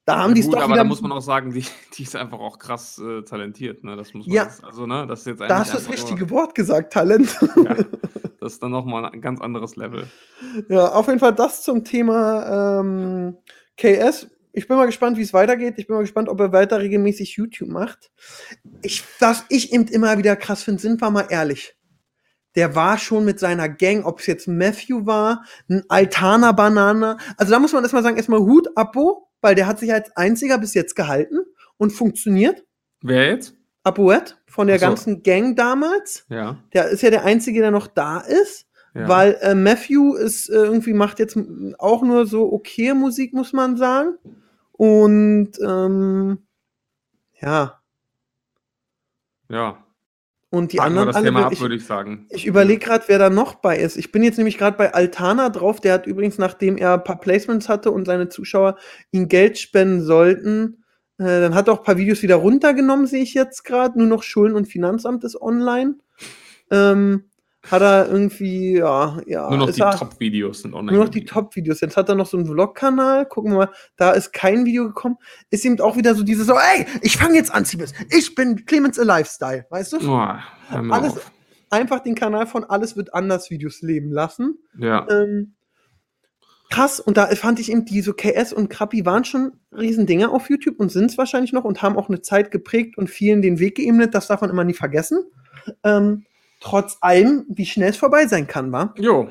S2: da haben
S3: Ja,
S2: die es doch
S3: aber
S2: wieder.
S3: da muss man auch sagen, die, die ist einfach auch krass äh, talentiert. Ne? Das muss man
S2: Ja.
S3: jetzt- also ne, das ist jetzt
S2: da hast du das richtige Wort gesagt, Talent.
S3: Ja, <laughs> das ist dann nochmal ein ganz anderes Level.
S2: ja, auf jeden Fall das zum Thema ähm, KS. Ich bin mal gespannt, wie es weitergeht. Ich bin mal gespannt, ob er weiter regelmäßig YouTube macht. Ich, was ich eben immer wieder krass finde, sind wir mal ehrlich. Der war schon mit seiner Gang, ob es jetzt Matthew war, ein Altana Banana. Also da muss man erstmal sagen, erstmal Hut Apo, weil der hat sich als einziger bis jetzt gehalten und funktioniert.
S3: Wer jetzt?
S2: Apoet von der
S3: so.
S2: ganzen Gang damals.
S3: Ja.
S2: Der ist ja der einzige, der noch da ist.
S3: ja.
S2: Weil äh, Matthew ist äh, irgendwie macht jetzt auch nur so okay Musik, muss man sagen. Und ähm, ja,
S3: ja.
S2: Und die
S3: wir
S2: anderen
S3: das
S2: alle.
S3: Thema ab,
S2: ich
S3: würde ich sagen.
S2: ich überlege gerade, wer da noch bei ist. Ich bin jetzt nämlich gerade bei Altana drauf. Der hat übrigens, nachdem er ein paar Placements hatte und seine Zuschauer ihm Geld spenden sollten, äh, dann hat er auch ein paar Videos wieder runtergenommen, sehe ich jetzt gerade. Nur noch Schulden- und Finanzamt ist online. Ähm, hat er irgendwie, ja, ja.
S3: Nur noch die Top-Videos sind online.
S2: Nur noch die. Top-Videos. Jetzt hat er noch so einen Vlog-Kanal. Gucken wir mal, da ist kein Video gekommen. Ist eben auch wieder so dieses so, ey, ich fange jetzt an, Siebes. Ich bin Clemens a Lifestyle. Weißt du?
S3: Mir
S2: Alles-
S3: auf.
S2: Einfach den Kanal von Alles wird anders Videos leben lassen.
S3: Ja.
S2: Ähm, krass. Und da fand ich eben, die so KS und Krappi waren schon Riesendinger auf YouTube und sind es wahrscheinlich noch und haben auch eine Zeit geprägt und vielen den Weg geebnet. Das darf man immer nie vergessen. Ähm, trotz allem, wie schnell es vorbei sein kann, war.
S3: Jo.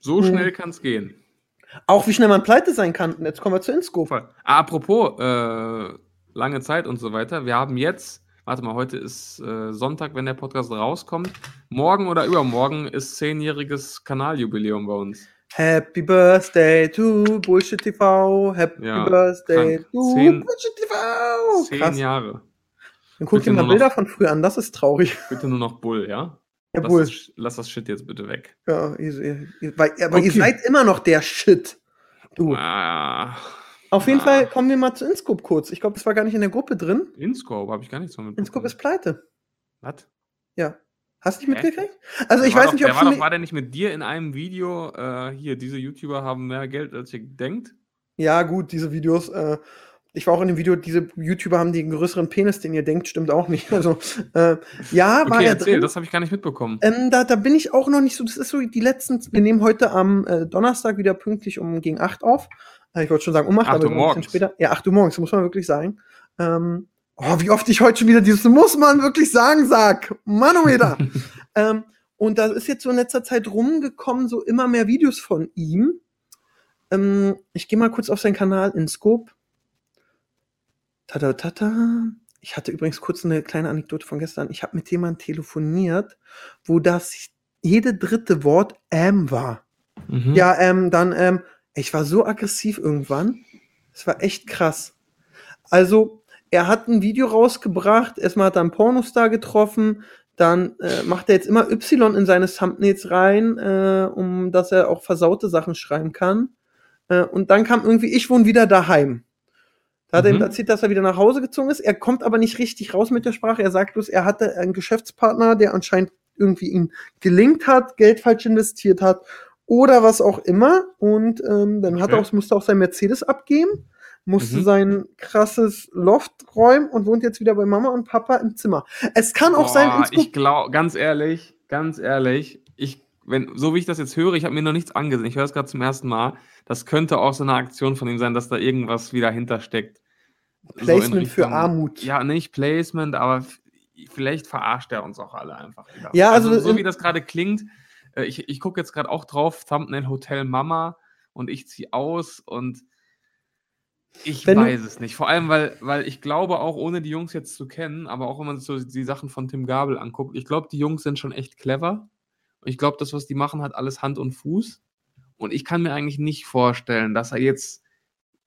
S3: So
S2: Hm.
S3: schnell kann es gehen.
S2: Auch wie schnell man pleite sein kann. Und Jetzt kommen wir zu Inscope.
S3: Apropos äh, lange Zeit und so weiter. Wir haben jetzt, warte mal, heute ist äh, Sonntag, wenn der Podcast rauskommt. Morgen oder übermorgen ist zehnjähriges Kanaljubiläum bei uns.
S2: Happy Birthday to Bullshit TV. Happy
S3: Ja,
S2: Birthday
S3: krank.
S2: to
S3: Zehn-
S2: Bullshit TV.
S3: Zehn
S2: Krass.
S3: Jahre.
S2: Dann guck dir mal Bilder
S3: noch-
S2: von früher an. Das ist traurig.
S3: Bitte nur noch Bull, ja?
S2: Ja,
S3: lass,
S2: Bull.
S3: das, lass das Shit jetzt bitte weg.
S2: Ja, ihr, ihr, ihr, weil, aber ihr
S3: Okay.
S2: seid immer noch der Shit. Du.
S3: Ah,
S2: Auf jeden
S3: Ah.
S2: Fall kommen wir mal zu Inscope kurz. Ich glaube, das war gar nicht in der Gruppe drin.
S3: Inscope, habe ich gar nichts von mitbekommen.
S2: Inscope ist pleite.
S3: Was?
S2: Ja. Hast du nicht
S3: Hä?
S2: mitgekriegt? Also ich
S3: Der war
S2: weiß
S3: doch,
S2: nicht,
S3: der
S2: ob
S3: war,
S2: du
S3: doch, war der nicht mit dir in einem Video, äh, hier, diese YouTuber haben mehr Geld, als ihr denkt?
S2: Ja, gut, diese Videos. Äh, ich war auch in dem Video, diese YouTuber haben den größeren Penis, den ihr denkt, stimmt auch nicht. <laughs> Also, äh, ja, war
S3: Okay,
S2: er
S3: erzähl,
S2: drin.
S3: das habe ich gar nicht mitbekommen.
S2: Ähm, da, da bin ich auch noch nicht so. Das ist so die letzten. Wir nehmen heute am äh, Donnerstag wieder pünktlich um gegen 8 auf. Äh, ich wollte schon sagen um 8,
S3: Acht
S2: aber
S3: Uhr
S2: sind ein bisschen
S3: morgens.
S2: später. Ja, 8 Uhr morgens, muss man wirklich sagen. Ähm, oh, wie oft ich heute schon wieder dieses muss man wirklich sagen sag. Manometer. <laughs> ähm, und da ist jetzt so in letzter Zeit rumgekommen, so immer mehr Videos von ihm. Ähm, ich gehe mal kurz auf seinen Kanal in Scope. Tada, tada. Ich hatte übrigens kurz eine kleine Anekdote von gestern. Ich habe mit jemandem telefoniert, wo das jede dritte Wort ähm war.
S3: Mhm.
S2: Ja, ähm, dann, ähm, ich war so aggressiv irgendwann. Es war echt krass. Also, er hat ein Video rausgebracht. Erstmal hat er einen Pornostar getroffen. dann äh, macht er jetzt immer Y in seine Thumbnails rein, äh, um dass er auch versaute Sachen schreiben kann. Äh, und dann kam irgendwie, ich wohne wieder daheim. Da hat er
S3: Mhm.
S2: ihm erzählt, dass er wieder nach Hause gezogen ist. Er kommt aber nicht richtig raus mit der Sprache. Er sagt bloß, er hatte einen Geschäftspartner, der anscheinend irgendwie ihm gelingt hat, Geld falsch investiert hat oder was auch immer. Und ähm, dann hat er
S3: Okay.
S2: auch, musste auch sein Mercedes abgeben, musste
S3: Mhm.
S2: sein krasses Loft räumen und wohnt jetzt wieder bei Mama und Papa im Zimmer. Es kann auch sein,
S3: Boah,
S2: ins
S3: ich glaube, ganz ehrlich, ganz ehrlich, ich, wenn, so wie ich das jetzt höre, ich habe mir noch nichts angesehen, ich höre es gerade zum ersten Mal, das könnte auch so eine Aktion von ihm sein, dass da irgendwas wieder hintersteckt. So in
S2: Placement für
S3: Richtung-
S2: Armut.
S3: Ja, nicht Placement, aber vielleicht verarscht er uns auch alle einfach wieder.
S2: Ja, also
S3: so
S2: in-
S3: wie das gerade klingt, äh, ich, ich gucke jetzt gerade auch drauf, Thumbnail Hotel Mama und ich ziehe aus und ich
S2: Wenn
S3: weiß es nicht. Vor allem, weil, weil ich glaube auch, ohne die Jungs jetzt zu kennen, aber auch wenn man sich so die Sachen von Tim Gabel anguckt, ich glaube, die Jungs sind schon echt clever. Und ich glaube, das, was die machen, hat alles Hand und Fuß. Und ich kann mir eigentlich nicht vorstellen, dass er jetzt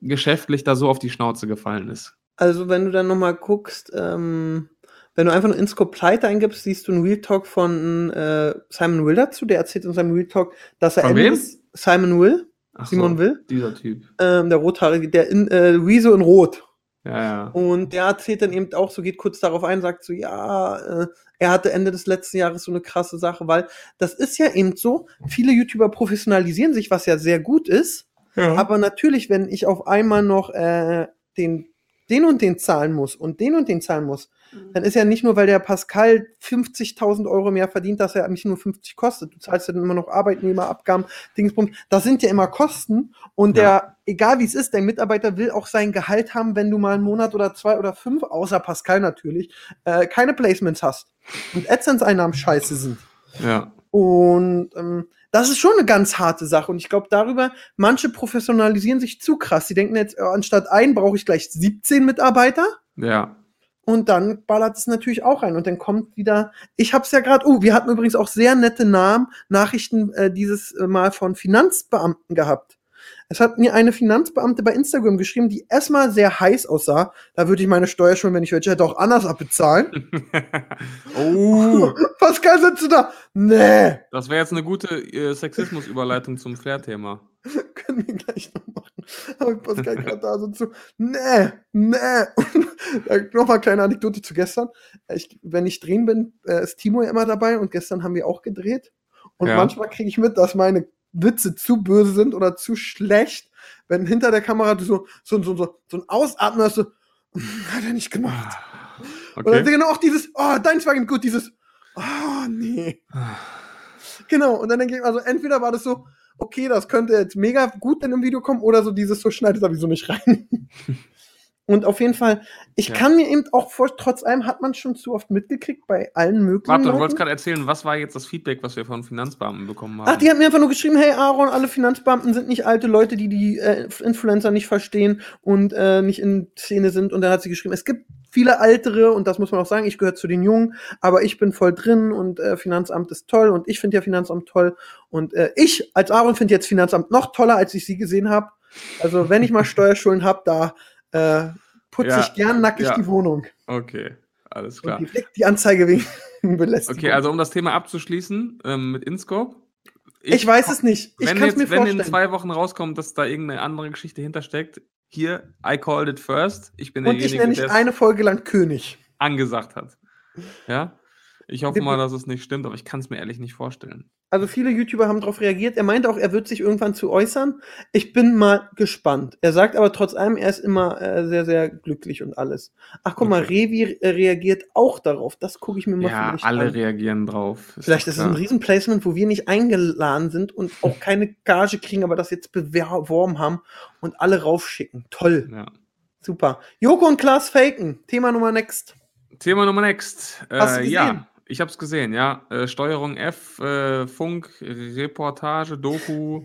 S3: geschäftlich da so auf die Schnauze gefallen ist.
S2: Also, wenn du dann nochmal guckst, ähm, wenn du einfach nur Inscope Pleite eingibst, siehst du einen Real Talk von äh, Simon Will dazu. Der erzählt in seinem Real Talk, dass er
S3: Von wem?
S2: Simon Will,
S3: Ach
S2: Simon
S3: so,
S2: Will,
S3: Dieser Typ.
S2: ähm, der Rothaarige, der in äh, Rezo in Rot.
S3: Ja, ja.
S2: Und der erzählt dann eben auch so, geht kurz darauf ein, sagt so, ja, äh, er hatte Ende des letzten Jahres so eine krasse Sache, weil das ist ja eben so, viele YouTuber professionalisieren sich, was ja sehr gut ist.
S3: ja.
S2: Aber natürlich, wenn ich auf einmal noch äh, den, den und den zahlen muss und den und den zahlen muss, dann ist ja nicht nur, weil der Pascal 50.000 Euro mehr verdient, dass er mich nur 50 kostet. Du zahlst ja dann immer noch Arbeitnehmerabgaben, Dingsbums. Das sind ja immer Kosten. Und
S3: Ja.
S2: der, egal wie es ist, der Mitarbeiter will auch sein Gehalt haben, wenn du mal einen Monat oder zwei oder fünf, außer Pascal natürlich, äh, keine Placements hast. Und AdSense-Einnahmen scheiße sind.
S3: ja.
S2: Und ähm, das ist schon eine ganz harte Sache. Und ich glaube, darüber, manche professionalisieren sich zu krass. Die denken jetzt, äh, anstatt ein brauche ich gleich 17 Mitarbeiter.
S3: Ja.
S2: Und dann ballert es natürlich auch rein. Und dann kommt wieder, ich hab's ja gerade, oh, wir hatten übrigens auch sehr nette Namen, Nachrichten äh, dieses äh, Mal von Finanzbeamten gehabt. Es hat mir eine Finanzbeamte bei Instagram geschrieben, die erstmal sehr heiß aussah. Da würde ich meine Steuer schon, wenn ich welche hätte, auch anders abbezahlen. <laughs>
S3: oh, <laughs>
S2: Pascal sitzt du da? Nee.
S3: das wäre jetzt eine gute äh, Sexismus-Überleitung zum Flair-Thema. <laughs>
S2: Können wir gleich noch machen. Aber Pascal gerade da so zu, nee, nee. Nochmal kleine Anekdote zu gestern. Ich, wenn ich drehen bin, äh, ist Timo ja immer dabei und gestern haben wir auch gedreht. Und
S3: Ja.
S2: manchmal kriege ich mit, dass meine Witze zu böse sind oder zu schlecht, wenn hinter der Kamera du so, so, so, so, so ein Ausatmen hast, so, <laughs> hat er nicht gemacht. Dann
S3: Okay.
S2: genau auch dieses, oh, deins war gut, dieses, oh, nee. Genau, und dann denke ich also, entweder war das so, okay, das könnte jetzt mega gut in einem Video kommen, oder so dieses, so schneidet wieso nicht rein. <laughs> und auf jeden Fall, ich
S3: Ja.
S2: kann mir eben auch vor, trotz allem hat man schon zu oft mitgekriegt bei allen möglichen.
S3: Warte, du wolltest gerade erzählen, was war jetzt das Feedback, was wir von Finanzbeamten bekommen haben?
S2: Ach, die hat mir einfach nur geschrieben, hey Aaron, alle Finanzbeamten sind nicht alte Leute, die die äh, Influencer nicht verstehen und äh, nicht in Szene sind. Und dann hat sie geschrieben, es gibt viele ältere und das muss man auch sagen, ich gehöre zu den Jungen, aber ich bin voll drin und äh, Finanzamt ist toll und ich finde ja Finanzamt toll und äh, ich als Aaron finde jetzt Finanzamt noch toller, als ich sie gesehen habe. Also wenn ich mal <laughs> Steuerschulden habe, da äh, putze
S3: Ja,
S2: ich gern nackig
S3: ja.
S2: die Wohnung
S3: Okay, alles
S2: und
S3: klar.
S2: direkt die Anzeige wegen <laughs> Belästigung.
S3: Okay, also um das Thema abzuschließen ähm, mit Inscope.
S2: ich, weiß es nicht. Ich
S3: wenn
S2: kann es
S3: jetzt,
S2: mir
S3: wenn in
S2: vorstellen.
S3: zwei Wochen rauskommt, dass da irgendeine andere Geschichte hintersteckt, hier, I called it first. Ich bin
S2: und ich
S3: derjenige,
S2: nenne
S3: der
S2: nicht eine Folge lang König.
S3: angesagt hat. Ja? Ich hoffe mal, dass es nicht stimmt, aber ich kann es mir ehrlich nicht vorstellen.
S2: Also viele YouTuber haben darauf reagiert. Er meinte auch, er wird sich irgendwann zu äußern. Ich bin mal gespannt. Er sagt aber trotz allem, er ist immer äh, sehr, sehr glücklich und alles. Ach guck mal,
S3: Okay.
S2: Revi äh, reagiert auch darauf. Das gucke ich mir mal
S3: Ja,
S2: vielleicht
S3: alle
S2: an.
S3: reagieren drauf.
S2: Vielleicht
S3: doch
S2: ist es ein. Riesenplacement, wo wir nicht eingeladen sind und <laughs> auch keine Gage kriegen, aber das jetzt beworben haben und alle raufschicken. Toll.
S3: Ja.
S2: Super. Joko und Klaas faken. Thema Nummer next.
S3: Thema Nummer next.
S2: Hast du
S3: Äh,
S2: gesehen?
S3: ja, ich habe es gesehen, ja. Äh, Steuerung F, äh, Funk, Reportage, Doku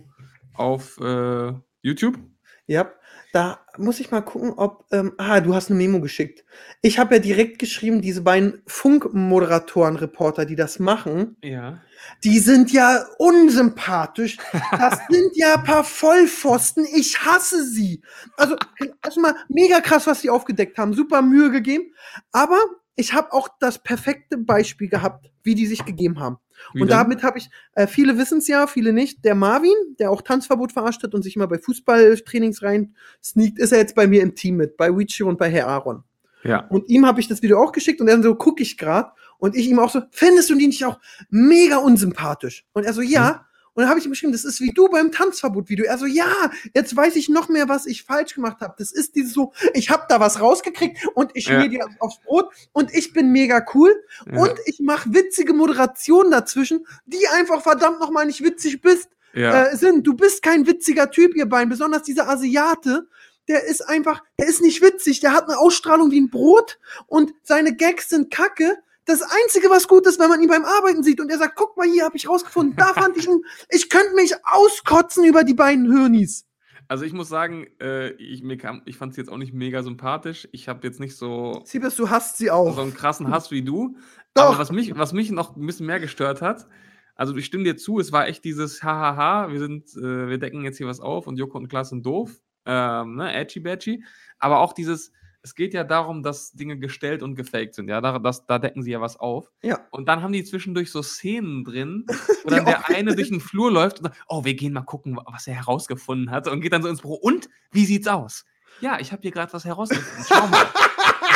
S3: auf äh, YouTube.
S2: Ja, da muss ich mal gucken, ob. Ähm, ah, du hast eine Memo geschickt. Ich habe ja direkt geschrieben, diese beiden Funkmoderatoren, Reporter, die das machen,
S3: Ja.
S2: die sind ja unsympathisch. Das <laughs> sind ja ein paar Vollpfosten. Ich hasse sie. Also, erstmal mega krass, was sie aufgedeckt haben. Super Mühe gegeben. Aber ich habe auch das perfekte Beispiel gehabt, wie die sich gegeben haben.
S3: Wie
S2: und
S3: denn?
S2: damit habe ich, äh, viele wissen es ja, viele nicht, der Marvin, der auch Tanzverbot verarscht hat und sich immer bei Fußballtrainings rein sneakt, ist er jetzt bei mir im Team mit, bei Wichi und bei Herr Aaron.
S3: Ja.
S2: Und ihm habe ich das Video auch geschickt und er so, gucke ich grad Und ich ihm auch so, findest du die nicht auch mega unsympathisch? Und er so, ja. Und dann habe ich ihm geschrieben, das ist wie du beim Tanzverbot-Video. Er so, ja, jetzt weiß ich noch mehr, was ich falsch gemacht habe. Das ist dieses so, ich habe da was rausgekriegt und ich
S3: Ja.
S2: dir aufs Brot und ich bin mega cool
S3: Ja.
S2: und ich mache witzige Moderationen dazwischen, die einfach verdammt nochmal nicht witzig bist,
S3: ja.
S2: äh, sind. Du bist kein witziger Typ, ihr beiden, besonders dieser Asiate. Der ist einfach, der ist nicht witzig, der hat eine Ausstrahlung wie ein Brot und seine Gags sind kacke. Das Einzige, was gut ist, wenn man ihn beim Arbeiten sieht und er sagt, guck mal hier, habe ich rausgefunden, da fand ich ihn, <laughs> ich könnte mich auskotzen über die beiden Hirnis.
S3: Also ich muss sagen, äh, ich, mir kam, ich fand sie jetzt auch nicht mega sympathisch. Ich habe jetzt nicht so,
S2: Siebes, du hasst sie auch.
S3: so einen krassen Hass wie du. <laughs>
S2: Doch.
S3: Aber was mich, was mich noch ein bisschen mehr gestört hat, also ich stimme dir zu, es war echt dieses Hahaha, wir sind, äh, wir decken jetzt hier was auf und Joko und Klaas sind doof, ähm, ne, edgy badgy. Aber auch dieses, es geht ja darum, dass Dinge gestellt und gefaked sind, ja, da, das, da decken sie ja was auf.
S2: Ja.
S3: Und dann haben die zwischendurch so Szenen drin, <laughs> wo dann der eine durch den Flur läuft und sagt, oh, wir gehen mal gucken, was er herausgefunden hat und geht dann so ins Büro. Und, wie sieht's aus? Ja, ich habe hier gerade was herausgefunden. Schau mal.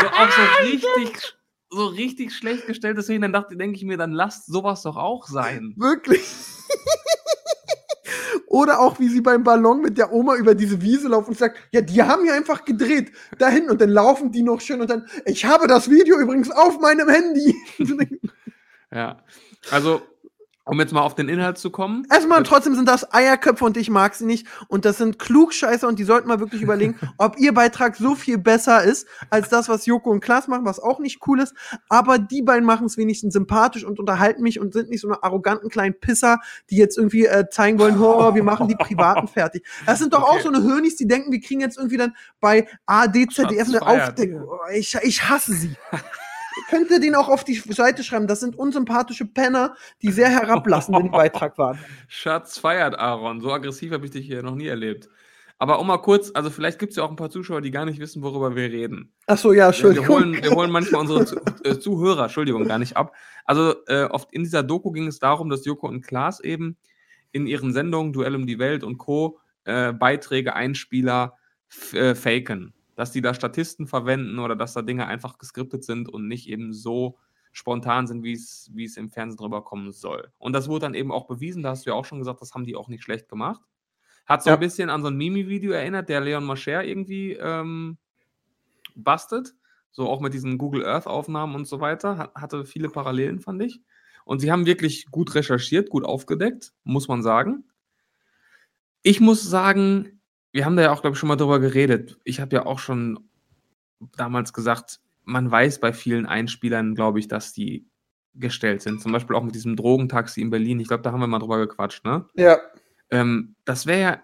S3: so auch so <laughs> richtig, so richtig schlecht gestellte Szenen. Dann dachte, denke ich mir, dann lasst sowas doch auch sein.
S2: Wirklich. Oder auch, wie sie beim Ballon mit der Oma über diese Wiese laufen und sagt, ja, die haben ja einfach gedreht dahin und dann laufen die noch schön und dann, ich habe das Video übrigens auf meinem Handy. <laughs> <laughs>
S3: Ja. Also, um jetzt mal auf den Inhalt zu kommen.
S2: Erstmal, trotzdem sind das Eierköpfe und ich mag sie nicht. Und das sind Klugscheißer und die sollten mal wirklich überlegen, <laughs> ob ihr Beitrag so viel besser ist, als das, was Joko und Klaas machen, was auch nicht cool ist. Aber die beiden machen es wenigstens sympathisch und unterhalten mich und sind nicht so eine arroganten kleinen Pisser, die jetzt irgendwie äh, zeigen wollen, oh, wir machen die <laughs> Privaten fertig. Das sind doch auch
S3: Okay.
S2: so eine Hönis, die denken, wir kriegen jetzt irgendwie dann bei AD, ZDF eine. Aufdeckung. Ich, ich hasse sie. <laughs> <laughs> Könnt ihr den auch auf die Seite schreiben? Das sind unsympathische Penner, die sehr herablassend dem Beitrag waren. <laughs>
S3: Schatz feiert, Aaron. So aggressiv habe ich dich hier noch nie erlebt. Aber um mal kurz, also vielleicht gibt es ja auch ein paar Zuschauer, die gar nicht wissen, worüber wir reden.
S2: Ach so, ja, Entschuldigung.
S3: wir, holen, wir holen manchmal unsere Zu äh, Zuhörer, Entschuldigung, gar nicht ab. Also äh, oft in dieser Doku ging es darum, dass Joko und Klaas eben in ihren Sendungen Duell um die Welt und Co. Äh, Beiträge, Einspieler äh, faken. Dass die da Statisten verwenden oder dass da Dinge einfach geskriptet sind und nicht eben so spontan sind, wie es wie es im Fernsehen drüber kommen soll. Und das wurde dann eben auch bewiesen, da hast du ja auch schon gesagt, das haben die auch nicht schlecht gemacht. Hat so
S2: Ja.
S3: ein bisschen an so ein Mimi-Video erinnert, der Leon Mascher irgendwie ähm, bastet. So auch mit diesen Google Earth-Aufnahmen und so weiter. Hat, hatte viele Parallelen, fand ich. Und sie haben wirklich gut recherchiert, gut aufgedeckt, muss man sagen. Ich muss sagen, wir haben da ja auch, glaube ich, schon mal drüber geredet. Ich habe ja auch schon damals gesagt, man weiß bei vielen Einspielern, glaube ich, dass die gestellt sind. Zum Beispiel auch mit diesem Drogentaxi in Berlin. Ich glaube, da haben wir mal drüber gequatscht, ne?
S2: Ja.
S3: Ähm, das wäre ja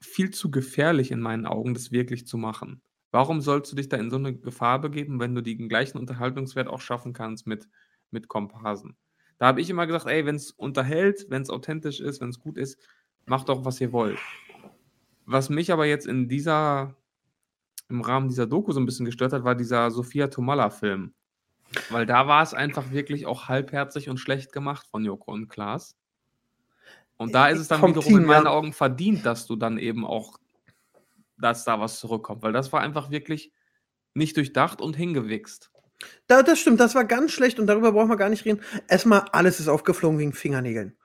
S3: viel zu gefährlich in meinen Augen, das wirklich zu machen. Warum sollst du dich da in so eine Gefahr begeben, wenn du den gleichen Unterhaltungswert auch schaffen kannst mit, mit Komparsen? Da habe ich immer gesagt, ey, wenn es unterhält, wenn es authentisch ist, wenn es gut ist, macht doch, was ihr wollt. Was mich aber jetzt in dieser, im Rahmen dieser Doku so ein bisschen gestört hat, war dieser Sophia Tomalla-Film. Weil da war es einfach wirklich auch halbherzig und schlecht gemacht von Joko und Klaas. Und da ist es dann wiederum
S2: Team,
S3: in meinen. Augen verdient, dass du dann eben auch, dass da was zurückkommt. Weil das war einfach wirklich nicht durchdacht und hingewichst.
S2: Da, das stimmt, das war ganz schlecht und darüber brauchen wir gar nicht reden. Erstmal, alles ist aufgeflogen wegen Fingernägeln.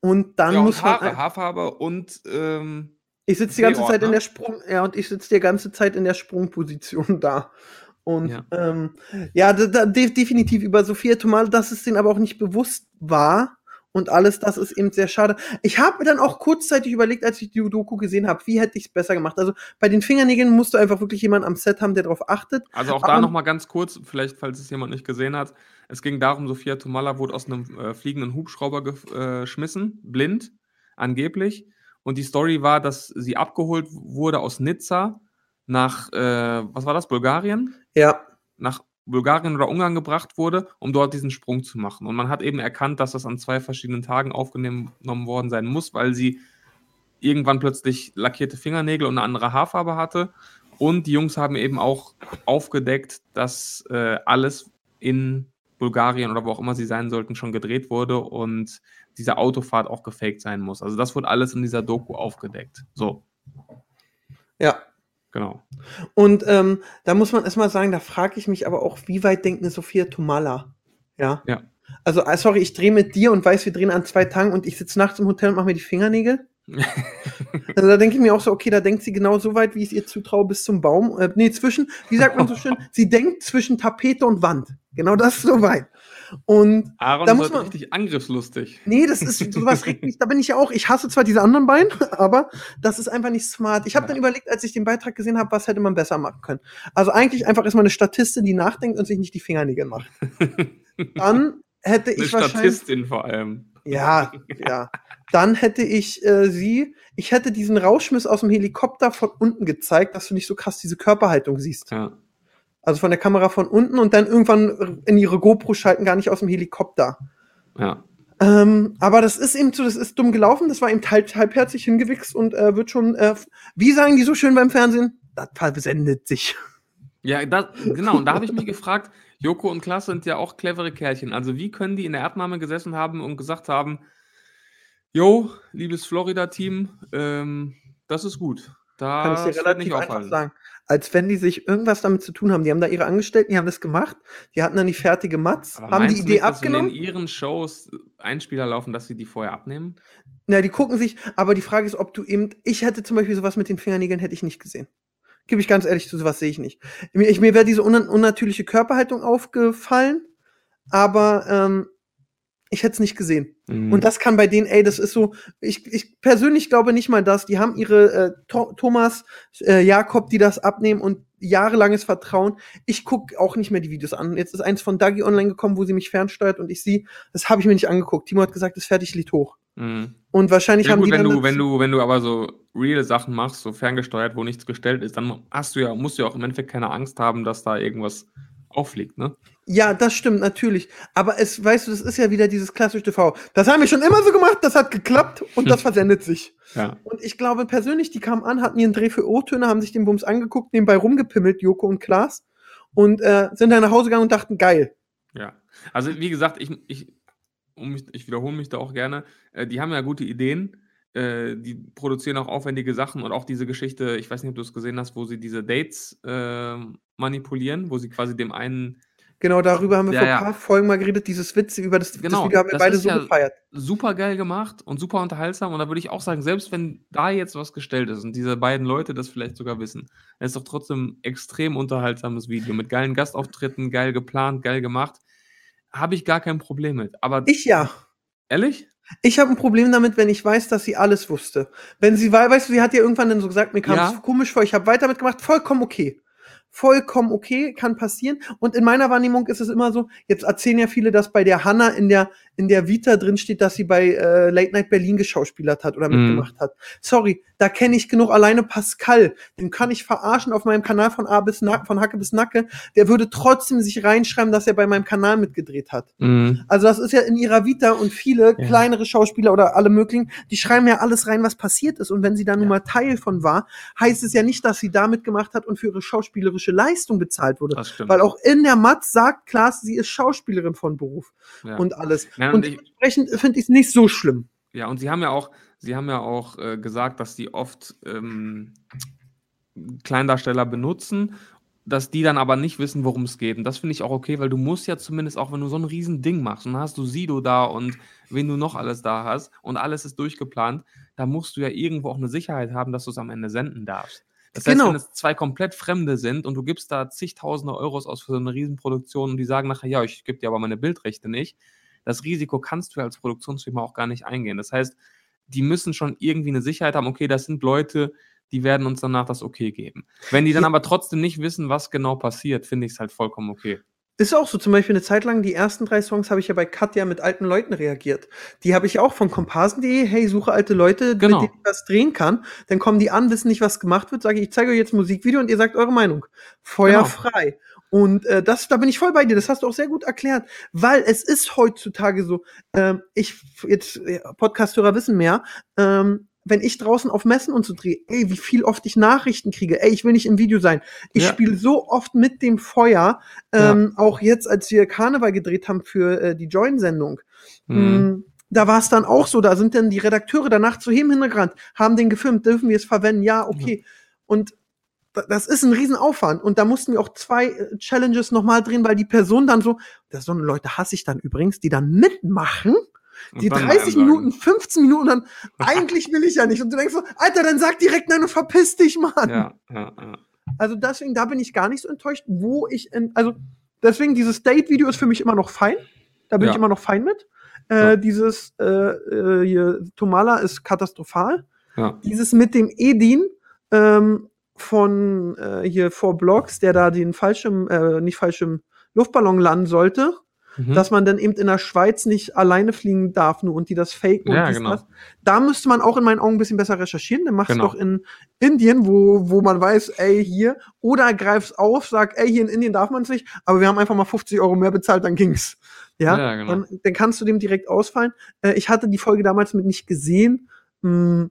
S2: Und dann
S3: ja,
S2: muss
S3: und
S2: man.
S3: Haare, Haarfarbe und ähm,
S2: ich sitze die ganze Zeit in der Sprung, ja, und ich sitze die ganze Zeit in der Sprungposition <laughs> da. Und
S3: Ja.
S2: ähm, ja da, da, de definitiv über Sophia Tomal, dass es denen aber auch nicht bewusst war. Und alles, das ist eben sehr schade. Ich habe mir dann auch kurzzeitig überlegt, als ich die Doku gesehen habe, wie hätte ich es besser gemacht. Also bei den Fingernägeln musst du einfach wirklich jemanden am Set haben, der darauf achtet.
S3: Also auch
S2: Aber-
S3: da nochmal ganz kurz, vielleicht falls es jemand nicht gesehen hat. Es ging darum, Sophia Tomalla wurde aus einem äh, fliegenden Hubschrauber äh, geschmissen, blind, angeblich. Und die Story war, dass sie abgeholt wurde aus Nizza nach, äh, was war das, Bulgarien?
S2: Ja,
S3: Nach Bulgarien oder Ungarn gebracht wurde, um dort diesen Sprung zu machen. Und man hat eben erkannt, dass das an zwei verschiedenen Tagen aufgenommen worden sein muss, weil sie irgendwann plötzlich lackierte Fingernägel und eine andere Haarfarbe hatte. Und die Jungs haben eben auch aufgedeckt, dass äh, alles in Bulgarien oder wo auch immer sie sein sollten, schon gedreht wurde und diese Autofahrt auch gefaked sein muss. Also das wird alles in dieser Doku aufgedeckt. So.
S2: Ja.
S3: Genau.
S2: Und ähm, da muss man erstmal sagen, da frage ich mich aber auch, wie weit denkt eine Sophia Tomala? Ja.
S3: Ja.
S2: Also, äh, sorry, ich drehe mit dir und weiß, wir drehen an zwei Tagen und ich sitze nachts im Hotel und mache mir die Fingernägel. <laughs> also da denke ich mir auch so, okay, da denkt sie genau so weit, wie ich es ihr zutraue, bis zum Baum. Äh, nee, zwischen, wie sagt man so schön, <laughs> sie denkt zwischen Tapete und Wand. Genau das ist so weit. Und
S3: Aaron
S2: da muss man,
S3: richtig angriffslustig.
S2: Nee, das ist sowas regt mich, da bin ich ja auch. Ich hasse zwar diese anderen beiden, <laughs> aber das ist einfach nicht smart. Ich habe
S3: Ja.
S2: dann überlegt, als ich den Beitrag gesehen habe, was hätte man besser machen können. Also eigentlich einfach erstmal eine Statistin, die nachdenkt und sich nicht die Fingernägel macht. <laughs> Dann hätte
S3: Eine
S2: ich wahrscheinlich
S3: Statistin vor allem.
S2: ja, ja. Dann hätte ich äh, sie, ich hätte diesen Rauschmiss aus dem Helikopter von unten gezeigt, dass du nicht so krass diese Körperhaltung siehst.
S3: Ja.
S2: Also von der Kamera von unten und dann irgendwann in ihre GoPro schalten, gar nicht aus dem Helikopter.
S3: Ja.
S2: Ähm, aber das ist eben so, das ist dumm gelaufen, das war eben halb, halbherzig hingewichst und äh, wird schon, äh, wie sagen die so schön beim Fernsehen? Das versendet sich.
S3: Ja, das, genau. Und da habe ich mich gefragt, Joko und Klaas sind ja auch clevere Kerlchen. Also wie können die in der Erdnahme gesessen haben und gesagt haben, Jo, liebes Florida-Team, ähm, das ist gut. Da
S2: Kann ich dir relativ
S3: nicht
S2: einfach sagen. Als wenn die sich irgendwas damit zu tun haben. Die haben da ihre Angestellten, die haben das gemacht, die hatten dann die fertige Mats,
S3: Aber
S2: haben die Idee
S3: nicht, dass
S2: abgenommen.
S3: Wenn in ihren Shows Einspieler laufen, dass sie die vorher abnehmen?
S2: Na, die gucken sich, aber die Frage ist, ob du eben, ich hätte zum Beispiel sowas mit den Fingernägeln hätte ich nicht gesehen. Gebe ich ganz ehrlich zu, sowas sehe ich nicht. Mir, ich, mir wäre diese un unnatürliche Körperhaltung aufgefallen, aber ähm, ich hätte es nicht gesehen.
S3: Mhm.
S2: Und das kann bei denen, ey, das ist so, ich, ich persönlich glaube nicht mal das. Die haben ihre äh, Tho- Thomas, äh, Jakob, die das abnehmen und jahrelanges Vertrauen. Ich gucke auch nicht mehr die Videos an. Jetzt ist eins von Dagi online gekommen, wo sie mich fernsteuert und ich sie, das habe ich mir nicht angeguckt. Timo hat gesagt, ist fertig, liegt hoch.
S3: Mhm.
S2: Und wahrscheinlich
S3: Ja,
S2: haben
S3: gut,
S2: die
S3: wenn du, wenn du, wenn du aber so real Sachen machst, so ferngesteuert, wo nichts gestellt ist, dann hast du ja, musst du ja auch im Endeffekt keine Angst haben, dass da irgendwas auffliegt, ne?
S2: Ja, das stimmt natürlich. Aber es, weißt du, das ist ja wieder dieses klassische TV. Das haben wir schon immer so gemacht, das hat geklappt und das <laughs> versendet sich.
S3: Ja.
S2: Und ich glaube persönlich, die kamen an, hatten ihren Dreh für O-Töne, haben sich den Bums angeguckt, nebenbei rumgepimmelt, Joko und Klaas, und äh, sind dann nach Hause gegangen und dachten, geil.
S3: Ja. Also, wie gesagt, ich, ich, um mich, ich wiederhole mich da auch gerne. Äh, die haben ja gute Ideen. Äh, die produzieren auch aufwendige Sachen und auch diese Geschichte, ich weiß nicht, ob du es gesehen hast, wo sie diese Dates äh, manipulieren, wo sie quasi dem einen
S2: Genau darüber haben wir
S3: Ja,
S2: vor ein paar Folgen mal geredet, dieses Witze, über das,
S3: Genau,
S2: das Video haben wir beide so
S3: ja-
S2: gefeiert.
S3: super geil gemacht und super unterhaltsam. Und da würde ich auch sagen, selbst wenn da jetzt was gestellt ist und diese beiden Leute das vielleicht sogar wissen, es ist doch trotzdem ein extrem unterhaltsames Video mit geilen Gastauftritten, geil geplant, geil gemacht. Habe ich gar kein Problem mit. Aber
S2: Ich ja.
S3: ehrlich?
S2: Ich habe ein Problem damit, wenn ich weiß, dass sie alles wusste. Wenn sie war, weißt du, sie hat ja irgendwann dann so gesagt, mir kam es
S3: Ja.
S2: komisch vor, ich habe weiter mitgemacht, vollkommen okay. Vollkommen okay, kann passieren. Und in meiner Wahrnehmung ist es immer so, jetzt erzählen ja viele, dass bei der Hanna in der, in der Vita drin steht, dass sie bei äh, Late Night Berlin geschauspielert hat oder
S3: Mhm.
S2: mitgemacht hat. Sorry, da kenne ich genug. Alleine Pascal, den kann ich verarschen auf meinem Kanal von A bis Nack, von Hacke bis Nacke. Der würde trotzdem sich reinschreiben, dass er bei meinem Kanal mitgedreht hat.
S3: Mhm.
S2: Also das ist ja in ihrer Vita und viele
S3: Ja.
S2: kleinere Schauspieler oder alle möglichen, die schreiben ja alles rein, was passiert ist. Und wenn sie da nun
S3: Ja.
S2: mal Teil von war, heißt es ja nicht, dass sie da mitgemacht hat und für ihre schauspielerische Leistung bezahlt wurde. Weil auch in der Matz sagt Klaas, sie ist Schauspielerin von Beruf
S3: ja.
S2: und alles.
S3: Ja,
S2: und
S3: und ich-
S2: dementsprechend finde ich es nicht so schlimm.
S3: Ja, und sie haben ja auch, sie haben ja auch äh, gesagt, dass die oft ähm, Kleindarsteller benutzen, dass die dann aber nicht wissen, worum es geht. Und das finde ich auch okay, weil du musst ja zumindest auch, wenn du so ein riesen Ding machst und dann hast du Sido da und wen du noch alles da hast und alles ist durchgeplant, da musst du ja irgendwo auch eine Sicherheit haben, dass du es am Ende senden darfst. Das heißt,
S2: Genau.
S3: wenn es zwei komplett Fremde sind und du gibst da zigtausende Euros aus für so eine Riesenproduktion und die sagen nachher, ja, ich gebe dir aber meine Bildrechte nicht, das Risiko kannst du als Produktionsfirma auch gar nicht eingehen. Das heißt, die müssen schon irgendwie eine Sicherheit haben, okay, das sind Leute, die werden uns danach das okay geben. Wenn die dann aber trotzdem nicht wissen, was genau passiert, finde ich es halt vollkommen okay.
S2: Ist auch so, zum Beispiel eine Zeit lang, die ersten drei Songs habe ich ja bei Katja mit alten Leuten reagiert. Die habe ich auch von komparsen.de, hey, suche alte Leute,
S3: Genau.
S2: mit denen ich was drehen kann. Dann kommen die an, wissen nicht, was gemacht wird, sage ich, ich zeige euch jetzt ein Musikvideo und ihr sagt eure Meinung. Feuer
S3: Genau.
S2: frei. Und äh, das, da bin ich voll bei dir, das hast du auch sehr gut erklärt, weil es ist heutzutage so, ähm, ich, jetzt, äh, Podcast-Hörer wissen mehr, ähm, wenn ich draußen auf Messen und so drehe, ey, wie viel oft ich Nachrichten kriege, ey, ich will nicht im Video sein. Ich
S3: Ja.
S2: spiele so oft mit dem Feuer, ähm, auch jetzt, als wir Karneval gedreht haben für äh, die Join-Sendung.
S3: Mhm.
S2: Mm, Da war es dann auch so, da sind dann die Redakteure danach zu ihm hingerannt, haben den gefilmt, dürfen wir es verwenden? Ja, okay. Und da- das ist ein Riesenaufwand. Und da mussten wir auch zwei äh, Challenges nochmal drehen, weil die Person dann so, das so eine Leute hasse ich dann übrigens, die dann mitmachen, die
S3: dann
S2: 30
S3: Nein sagen.
S2: Minuten, 15 Minuten, dann, <laughs> eigentlich will ich ja nicht. Und du denkst so, Alter, dann sag direkt nein und verpiss dich, Mann.
S3: Ja, ja, ja.
S2: Also deswegen, da bin ich gar nicht so enttäuscht, wo ich, in, also deswegen, dieses Date-Video ist für mich immer noch fein. Da bin
S3: Ja.
S2: ich immer noch fein mit. Äh,
S3: Ja.
S2: Dieses äh, äh, hier, Tomala ist katastrophal.
S3: ja.
S2: Dieses mit dem Edin ähm, von äh, hier vor Blocks, der da den Fallschirm, äh, nicht Fallschirm, Luftballon landen sollte,
S3: Mhm.
S2: dass man dann eben in der Schweiz nicht alleine fliegen darf nur und die das faken
S3: Ja, genau.
S2: das. Da müsste man auch in meinen Augen ein bisschen besser recherchieren. Dann mach's
S3: Genau.
S2: doch in Indien, wo, wo man weiß, ey, hier, oder greif's auf, sag, ey, hier in Indien darf man es nicht, aber wir haben einfach mal 50 Euro mehr bezahlt, dann ging's. Ja,
S3: Ja, genau.
S2: dann, dann kannst du dem direkt ausfallen. Äh, ich hatte die Folge damals mit nicht gesehen. Hm,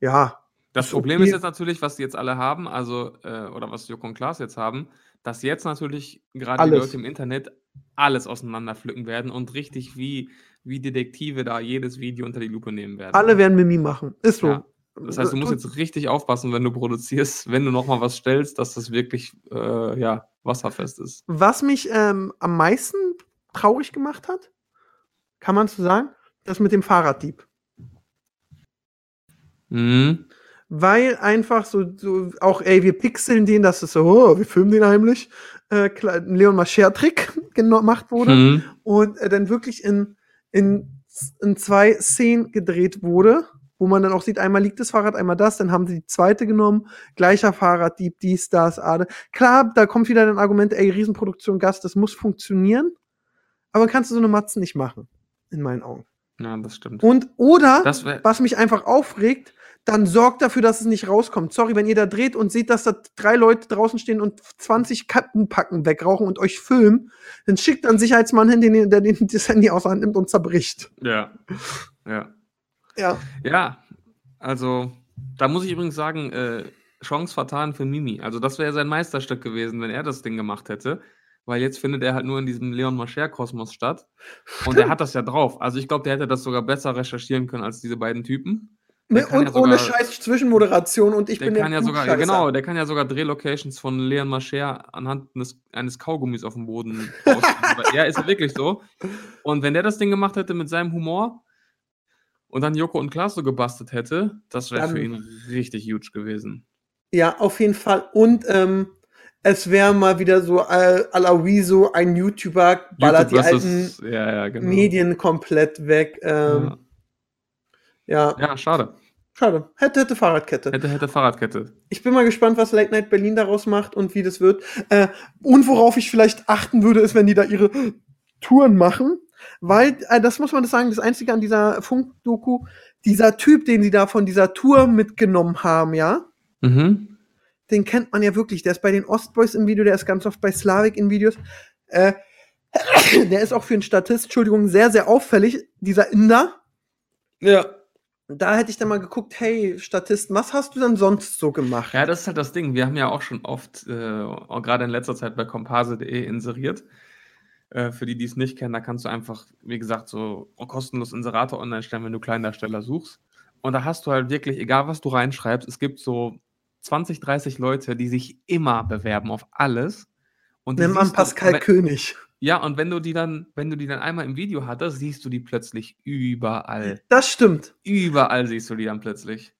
S2: ja,
S3: Das Problem ist jetzt natürlich, was die jetzt alle haben, also, äh, oder was Joko und Klaas jetzt haben, dass jetzt natürlich gerade die. Leute im Internet alles auseinanderpflücken werden und richtig wie, wie Detektive da jedes Video unter die Lupe nehmen werden.
S2: alle werden Mimi machen. Ist so.
S3: Ja. Das heißt, du musst jetzt richtig aufpassen, wenn du produzierst, <laughs> wenn du nochmal was stellst, dass das wirklich äh, ja, wasserfest ist.
S2: Was mich ähm, am meisten traurig gemacht hat, kann man so sagen, das mit dem Fahrraddieb.
S3: Mhm.
S2: Weil einfach so, so auch, ey, wir pixeln den, dass es so, oh, wir filmen den heimlich, äh, klar, ein Leon Mascher-Trick <laughs> gemacht wurde
S3: Mhm.
S2: und äh, dann wirklich in, in, in zwei Szenen gedreht wurde, wo man dann auch sieht, einmal liegt das Fahrrad, einmal das, dann haben sie die zweite genommen, gleicher Fahrraddieb, dies, das, Ade. Klar, da kommt wieder ein Argument, ey, Riesenproduktion, Gast, das muss funktionieren, aber kannst du so eine Matze nicht machen, in meinen Augen.
S3: Ja, das stimmt.
S2: Und, oder, was mich einfach aufregt, dann sorgt dafür, dass es nicht rauskommt. Sorry, wenn ihr da dreht und seht, dass da drei Leute draußen stehen und 20 Kattenpacken wegrauchen und euch filmen, dann schickt einen Sicherheitsmann hin, den, der den, das Handy aus der Hand nimmt und zerbricht.
S3: ja. Ja.
S2: Ja.
S3: Ja, also da muss ich übrigens sagen, äh, Chance vertan für Mimi. Also das wäre sein Meisterstück gewesen, wenn er das Ding gemacht hätte. Weil jetzt findet er halt nur in diesem Leon Mascher-Kosmos statt. Und er hat das ja drauf. Also ich glaube, der hätte das sogar besser recherchieren können als diese beiden Typen. Der
S2: Ne, und
S3: ja sogar-
S2: ohne scheiß Zwischenmoderation und ich
S3: Der
S2: bin
S3: kann ja sogar,
S2: Klugscheißer.
S3: genau, der kann ja sogar Drehlocations von Leon Mascher anhand eines, eines Kaugummis auf dem Boden ja, ist ja wirklich so. Und wenn der das Ding gemacht hätte mit seinem Humor und dann Joko und Klaas so gebastelt hätte, das wäre für ihn richtig huge gewesen.
S2: Ja, auf jeden Fall. Und ähm, es wäre mal wieder so äh, à la Wieso, ein YouTuber ballert die
S3: YouTube
S2: alten
S3: versus- ja, ja, genau.
S2: Medien komplett weg. Ähm, ja.
S3: ja. schade.
S2: schade. Hätte, hätte Fahrradkette.
S3: Hätte, hätte Fahrradkette.
S2: Ich bin mal gespannt, was Late Night Berlin daraus macht und wie das wird. Äh, und worauf ich vielleicht achten würde, ist, wenn die da ihre Touren machen. Weil, äh, das muss man das sagen, das Einzige an dieser Funkdoku, dieser Typ, den sie da von dieser Tour mitgenommen haben, ja,
S3: Mhm.
S2: den kennt man ja wirklich. Der ist bei den Ostboys im Video, der ist ganz oft bei Slavik in Videos. Äh, <coughs> der ist auch für einen Statist, Entschuldigung, sehr, sehr auffällig, dieser Inder.
S3: Ja.
S2: Da hätte ich dann mal geguckt, hey, Statist, was hast du denn sonst so gemacht?
S3: Ja, das ist halt das Ding. Wir haben ja auch schon oft, äh, gerade in letzter Zeit bei komparse.de inseriert. Äh, für die, die es nicht kennen, da kannst du einfach, wie gesagt, so kostenlos Inserate online stellen, wenn du Kleindarsteller suchst. Und da hast du halt wirklich, egal was du reinschreibst, es gibt so 20, 30 Leute, die sich immer bewerben auf alles. Und siehst du-
S2: Pascal
S3: wenn-
S2: König.
S3: Ja, und wenn du die dann, wenn du die dann einmal im Video hattest, siehst du die plötzlich überall.
S2: Das stimmt.
S3: Überall siehst du die dann plötzlich.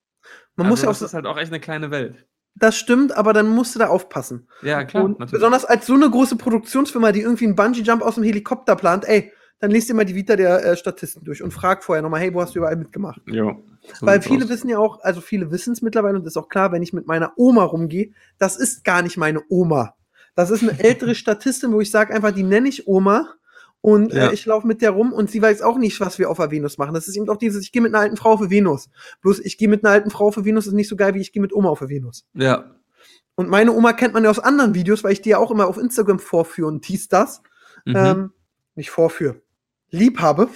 S2: Man
S3: also
S2: muss ja auch
S3: das ist halt auch echt eine kleine Welt.
S2: das stimmt, aber dann musst du da aufpassen.
S3: Ja, klar,
S2: und besonders als so eine große Produktionsfirma, die irgendwie einen Bungee-Jump aus dem Helikopter plant, ey, dann lest dir mal die Vita der äh, Statisten durch und frag vorher nochmal, hey, wo hast du überall mitgemacht?
S3: Jo. so
S2: Weil viele
S3: aus.
S2: wissen ja auch, also viele wissen es mittlerweile und ist auch klar, wenn ich mit meiner Oma rumgehe, das ist gar nicht meine Oma. Das ist eine <laughs> ältere Statistin, wo ich sage einfach, die nenne ich Oma und
S3: Ja.
S2: äh, ich laufe mit der rum und sie weiß auch nicht, was wir auf der Venus machen. Das ist eben auch dieses, ich gehe mit einer alten Frau auf die Venus. Bloß ich gehe mit einer alten Frau auf die Venus ist nicht so geil, wie ich gehe mit Oma auf die Venus.
S3: Ja.
S2: Und meine Oma kennt man ja aus anderen Videos, weil ich die ja auch immer auf Instagram vorführe und dies, das.
S3: Mhm.
S2: Ähm, nicht vorführe. Lieb habe.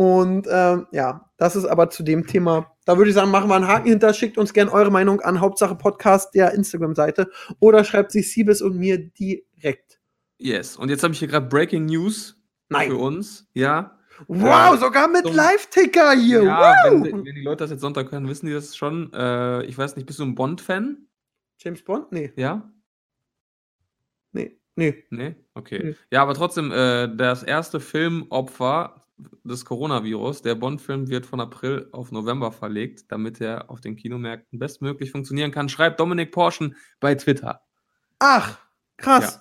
S2: Und ähm, ja, das ist aber zu dem Thema. Da würde ich sagen, machen wir einen Haken hinter. Schickt uns gerne eure Meinung an Hauptsache Podcast der Instagram-Seite oder schreibt sie Siebes und mir direkt.
S3: Yes. Und jetzt habe ich hier gerade Breaking News
S2: Nein.
S3: für uns. Ja.
S2: Wow,
S3: Ja,
S2: sogar mit Live-Ticker hier.
S3: ja,
S2: wow.
S3: wenn, wenn die Leute das jetzt Sonntag hören, wissen die das schon. Äh, ich weiß nicht, bist du ein Bond-Fan?
S2: James Bond? Nee,
S3: Ja?
S2: nee, nee.
S3: Nee? Okay.
S2: Nee.
S3: Ja, aber trotzdem, äh, das erste Filmopfer des Coronavirus, der Bond-Film wird von April auf November verlegt, damit er auf den Kinomärkten bestmöglich funktionieren kann, schreibt Dominik Porschen bei Twitter.
S2: Ach, krass.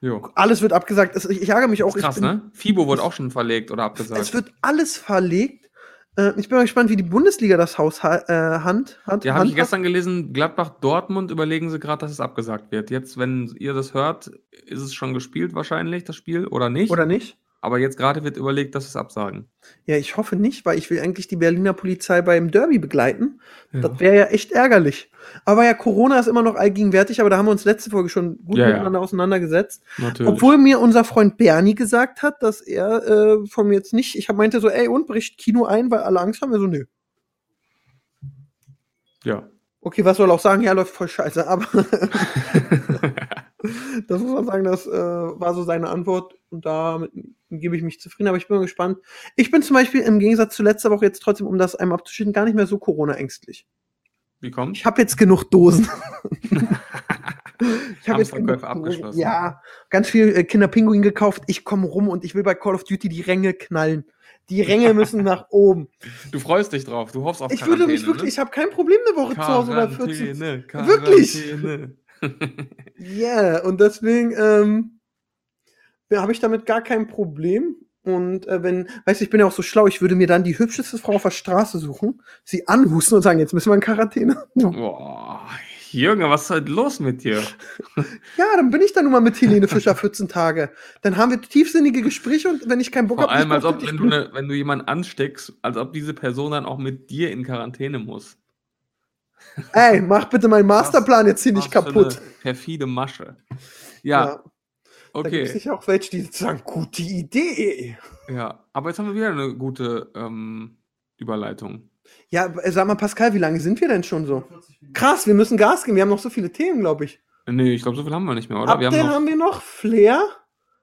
S3: Jo.
S2: Alles wird abgesagt. Es- Ich, ärgere mich auch.
S3: Krass,
S2: bin,
S3: ne? Fibo wurde auch schon verlegt oder
S2: Es
S3: abgesagt.
S2: wird alles verlegt. Äh, ich bin mal gespannt, wie die Bundesliga das Haus ha äh, hand hat.
S3: Ja, habe ich gestern gelesen, Gladbach-Dortmund überlegen sie gerade, dass es abgesagt wird. Jetzt, wenn ihr das hört, ist es schon gespielt wahrscheinlich, das Spiel, oder nicht?
S2: Oder nicht?
S3: Aber jetzt gerade wird überlegt, dass es absagen.
S2: Ja, ich hoffe nicht, weil ich will eigentlich die Berliner Polizei beim Derby begleiten.
S3: Ja.
S2: Das wäre ja echt ärgerlich. Aber ja, Corona ist immer noch allgegenwärtig, aber da haben wir uns letzte Folge schon gut
S3: Ja, ja.
S2: miteinander auseinandergesetzt.
S3: Natürlich.
S2: Obwohl mir unser Freund Bernie gesagt hat, dass er äh, von mir jetzt nicht, ich hab, meinte so, ey, und bricht Kino ein, weil alle Angst haben. Wir so, nö.
S3: ja.
S2: Okay, was soll er auch sagen? Ja, läuft voll scheiße, aber <laughs> <laughs> das muss man sagen, das äh, war so seine Antwort und damit gebe ich mich zufrieden, aber ich bin mal gespannt. Ich bin zum Beispiel im Gegensatz zu letzter Woche jetzt trotzdem, um das einmal abzuschütten, gar nicht mehr so Corona-ängstlich.
S3: Wie kommt?
S2: Ich habe jetzt genug Dosen. <laughs> ich habe jetzt genug
S3: abgeschlossen.
S2: Ja, ganz viel äh, Kinderpinguin gekauft. Ich komme rum und ich will bei Call of Duty die Ränge knallen. Die Ränge <laughs> müssen nach oben.
S3: Du freust dich drauf, du hoffst auf
S2: Ich würde mich
S3: Quarantäne,
S2: wirklich, ich habe kein Problem eine Woche zu Hause oder 14.
S3: ne?
S2: Wirklich?
S3: Quarantäne. <laughs>
S2: Ja, yeah, und deswegen ähm, habe ich damit gar kein Problem. Und äh, wenn, weißt du, ich bin ja auch so schlau, ich würde mir dann die hübscheste Frau auf der Straße suchen, sie anhusten und sagen, jetzt müssen wir in Quarantäne. <laughs>
S3: Boah, Junge, was ist heute los mit dir? <laughs>
S2: Ja, dann bin ich dann nun mal mit Helene Fischer <laughs> 14 Tage. Dann haben wir tiefsinnige Gespräche und wenn ich keinen Bock
S3: Vor
S2: habe,
S3: allem, als ob, wenn du, ne, wenn du jemanden ansteckst, als ob diese Person dann auch mit dir in Quarantäne muss.
S2: Ey, mach bitte meinen Masterplan jetzt hier nicht kaputt.
S3: Perfide Masche. Ja,
S2: da gibt es
S3: okay.
S2: sicher auch welche, die sagen, gute Idee.
S3: Ja, aber jetzt haben wir wieder eine gute ähm, Überleitung.
S2: Ja, äh, sag mal, Pascal, wie lange sind wir denn schon so? Krass, wir müssen Gas geben. Wir haben noch so viele Themen, glaube ich.
S3: Nee, ich glaube, so viel haben wir nicht mehr, oder? wir
S2: Update
S3: haben noch
S2: haben wir noch, Flair.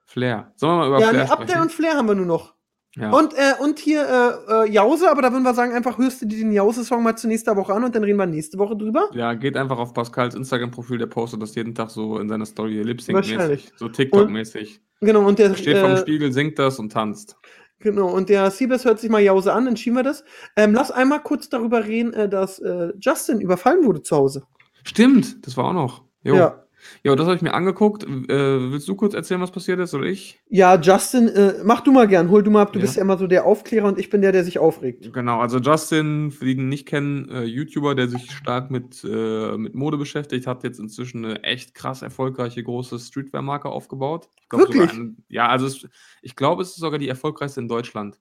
S3: Flair. Sollen wir mal über
S2: Ja, nee,
S3: Flair
S2: Update
S3: sprechen?
S2: und Flair haben wir nur noch.
S3: Ja.
S2: Und, äh, und hier äh, äh, Jause, aber da würden wir sagen, einfach hörst du dir den Jause-Song mal zur nächsten Woche an und dann reden wir nächste Woche drüber.
S3: ja, geht einfach auf Pascals Instagram-Profil, der postet das jeden Tag so in seiner Story,
S2: Wahrscheinlich.
S3: Lip-Sync-mäßig, so TikTok-mäßig.
S2: Genau, und der
S3: Steht vorm
S2: äh,
S3: Spiegel, singt das und tanzt.
S2: Genau, und der Siebes hört sich mal Jause an, dann schieben wir das. Ähm, lass einmal kurz darüber reden, äh, dass Justin überfallen wurde zu Hause.
S3: Stimmt, das war auch noch. Jo.
S2: Ja.
S3: Ja, das habe ich mir angeguckt. Äh, willst du kurz erzählen, was passiert ist, oder ich?
S2: Ja, Justin, äh, mach du mal gern, hol du mal ab. Du
S3: Ja.
S2: bist ja immer so der Aufklärer und ich bin der, der sich aufregt.
S3: Genau, also Justin, für die, die ihn nicht kennen, äh, YouTuber, der sich stark mit, äh, mit Mode beschäftigt, hat jetzt inzwischen eine echt krass erfolgreiche große Streetwear-Marke aufgebaut. Ich glaub,
S2: Wirklich?
S3: sogar ein- ja, also es, ich glaube, es ist sogar die erfolgreichste in Deutschland.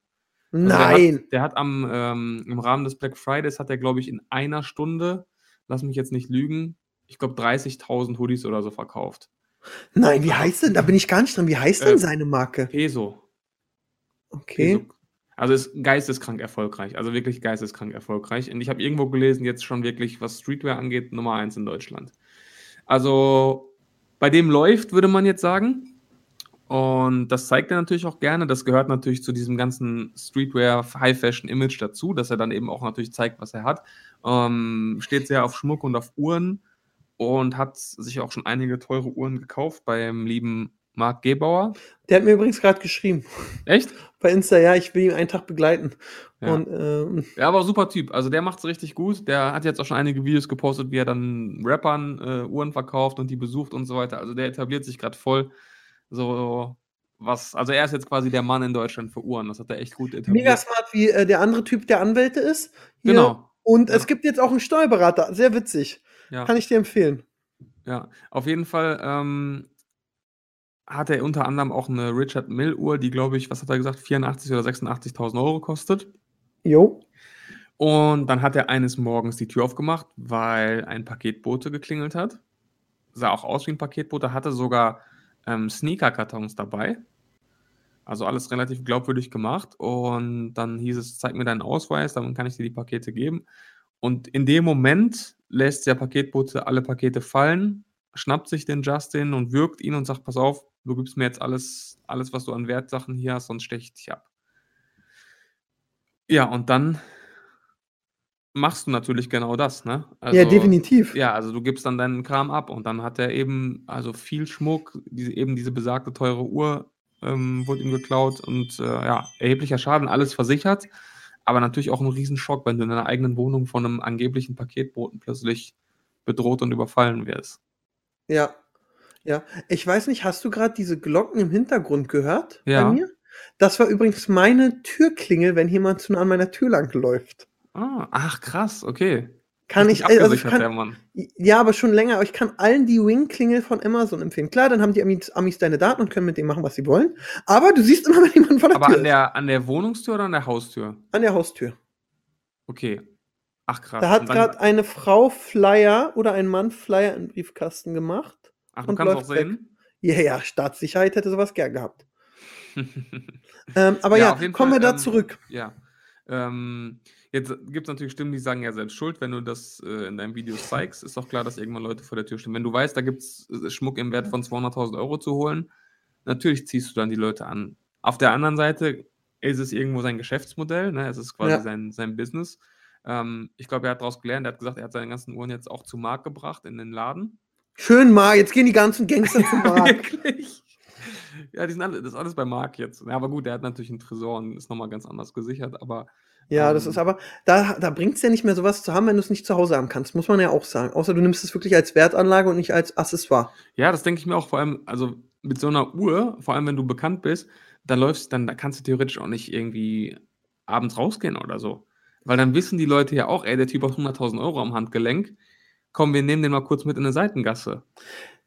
S3: Also
S2: Nein.
S3: Der hat, der hat am, ähm, im Rahmen des Black Fridays, hat er, glaube ich, in einer Stunde, lass mich jetzt nicht lügen, ich glaube 30.000 Hoodies oder so verkauft.
S2: Nein, wie heißt denn? Da bin ich gar nicht drin. Wie heißt
S3: Äh,
S2: denn seine Marke?
S3: Peso.
S2: Okay.
S3: Peso. Also ist geisteskrank erfolgreich, also wirklich geisteskrank erfolgreich. Und ich habe irgendwo gelesen, jetzt schon wirklich, was Streetwear angeht, Nummer eins in Deutschland. Also bei dem läuft, würde man jetzt sagen. Und das zeigt er natürlich auch gerne. Das gehört natürlich zu diesem ganzen Streetwear, High-Fashion-Image dazu, dass er dann eben auch natürlich zeigt, was er hat. Ähm, steht sehr auf Schmuck und auf Uhren und hat sich auch schon einige teure Uhren gekauft beim lieben Marc Gebauer.
S2: Der hat mir übrigens gerade geschrieben.
S3: Echt?
S2: Bei Insta, ja, ich will ihn einen Tag begleiten.
S3: Ja.
S2: Und ähm,
S3: Ja, aber super Typ. Also der macht es richtig gut. Der hat jetzt auch schon einige Videos gepostet, wie er dann Rappern äh, Uhren verkauft und die besucht und so weiter. Also der etabliert sich gerade voll. So was, also er ist jetzt quasi der Mann in Deutschland für Uhren. Das hat er echt gut etabliert.
S2: mega smart, wie äh, der andere Typ, der Anwälte ist. Hier.
S3: Genau.
S2: Und
S3: Ja.
S2: es gibt jetzt auch einen Steuerberater. Sehr witzig.
S3: Ja,
S2: Kann ich dir empfehlen.
S3: ja. Auf jeden Fall ähm, hat er unter anderem auch eine Richard Mill Uhr, die glaube ich, was hat er gesagt, 84 oder 86.000 Euro kostet.
S2: Jo.
S3: Und dann hat er eines Morgens die Tür aufgemacht, weil ein Paketbote geklingelt hat. Sah auch aus wie ein Paketbote, hatte sogar ähm, Sneaker-Kartons dabei. Also alles relativ glaubwürdig gemacht. Und dann hieß es, zeig mir deinen Ausweis, dann kann ich dir die Pakete geben. Und in dem Moment lässt der Paketbote alle Pakete fallen, schnappt sich den Justin und wirkt ihn und sagt, pass auf, du gibst mir jetzt alles, alles, was du an Wertsachen hier hast, sonst steche ich dich ab. Ja, und dann machst du natürlich genau das, ne?
S2: Ja,
S3: Also,
S2: definitiv.
S3: ja, also du gibst dann deinen Kram ab und dann hat er eben, also viel Schmuck, diese, eben diese besagte teure Uhr ähm, wurde ihm geklaut und äh, ja, erheblicher Schaden, alles versichert, aber natürlich auch ein Riesenschock, wenn du in deiner eigenen Wohnung von einem angeblichen Paketboten plötzlich bedroht und überfallen wirst.
S2: Ja. Ja. Ich weiß nicht, hast du gerade diese Glocken im Hintergrund gehört bei
S3: Ja.
S2: mir? Das war übrigens meine Türklingel, wenn jemand zu nah an meiner Tür lang läuft.
S3: Ah, ach krass, okay.
S2: Kann ich, also ich kann, ja, aber schon länger, aber ich kann allen die Wing-Klingel von Amazon empfehlen. Klar, dann haben die Amis, Amis deine Daten und können mit dem machen, was sie wollen. Aber du siehst immer, <laughs> wenn jemand vor der
S3: Aber
S2: Tür
S3: an der, an der Wohnungstür oder an der Haustür?
S2: An der Haustür.
S3: Okay. Ach krass.
S2: Da hat gerade eine Frau Flyer oder ein Mann Flyer in den Briefkasten gemacht.
S3: Ach, du kannst auch sehen?
S2: Ja, ja, Staatssicherheit hätte sowas gern gehabt. <laughs> Ähm, aber ja,
S3: jeden
S2: kommen
S3: Fall,
S2: wir da
S3: ähm,
S2: zurück.
S3: Ja. Ähm, jetzt gibt es natürlich Stimmen, die sagen, ja, selbst schuld, wenn du das äh, in deinem Video zeigst, ist doch klar, dass irgendwann Leute vor der Tür stehen. Wenn du weißt, da gibt es Schmuck im Wert von 200.000 Euro zu holen, natürlich ziehst du dann die Leute an. Auf der anderen Seite ist es irgendwo sein Geschäftsmodell, ne? es ist quasi
S2: Ja.
S3: sein, sein Business. Ähm, ich glaube, er hat daraus gelernt, er hat gesagt, er hat seine ganzen Uhren jetzt auch zu Markt gebracht in den Laden.
S2: Schön, Mark. Jetzt gehen die ganzen Gangster <laughs> zum Mark.
S3: Wirklich? Ja, die sind alle, das ist alles bei Marc jetzt. Ja, aber gut, der hat natürlich einen Tresor und ist nochmal ganz anders gesichert, aber
S2: Ja, das
S3: Ähm.
S2: ist aber, da, da bringt es ja nicht mehr sowas zu haben, wenn du es nicht zu Hause haben kannst, muss man ja auch sagen. Außer du nimmst es wirklich als Wertanlage und nicht als Accessoire.
S3: ja, das denke ich mir auch vor allem, also mit so einer Uhr, vor allem wenn du bekannt bist, da läufst, dann da kannst du theoretisch auch nicht irgendwie abends rausgehen oder so. Weil dann wissen die Leute ja auch, ey, der Typ hat 100.000 Euro am Handgelenk. Komm, wir nehmen den mal kurz mit in eine Seitengasse.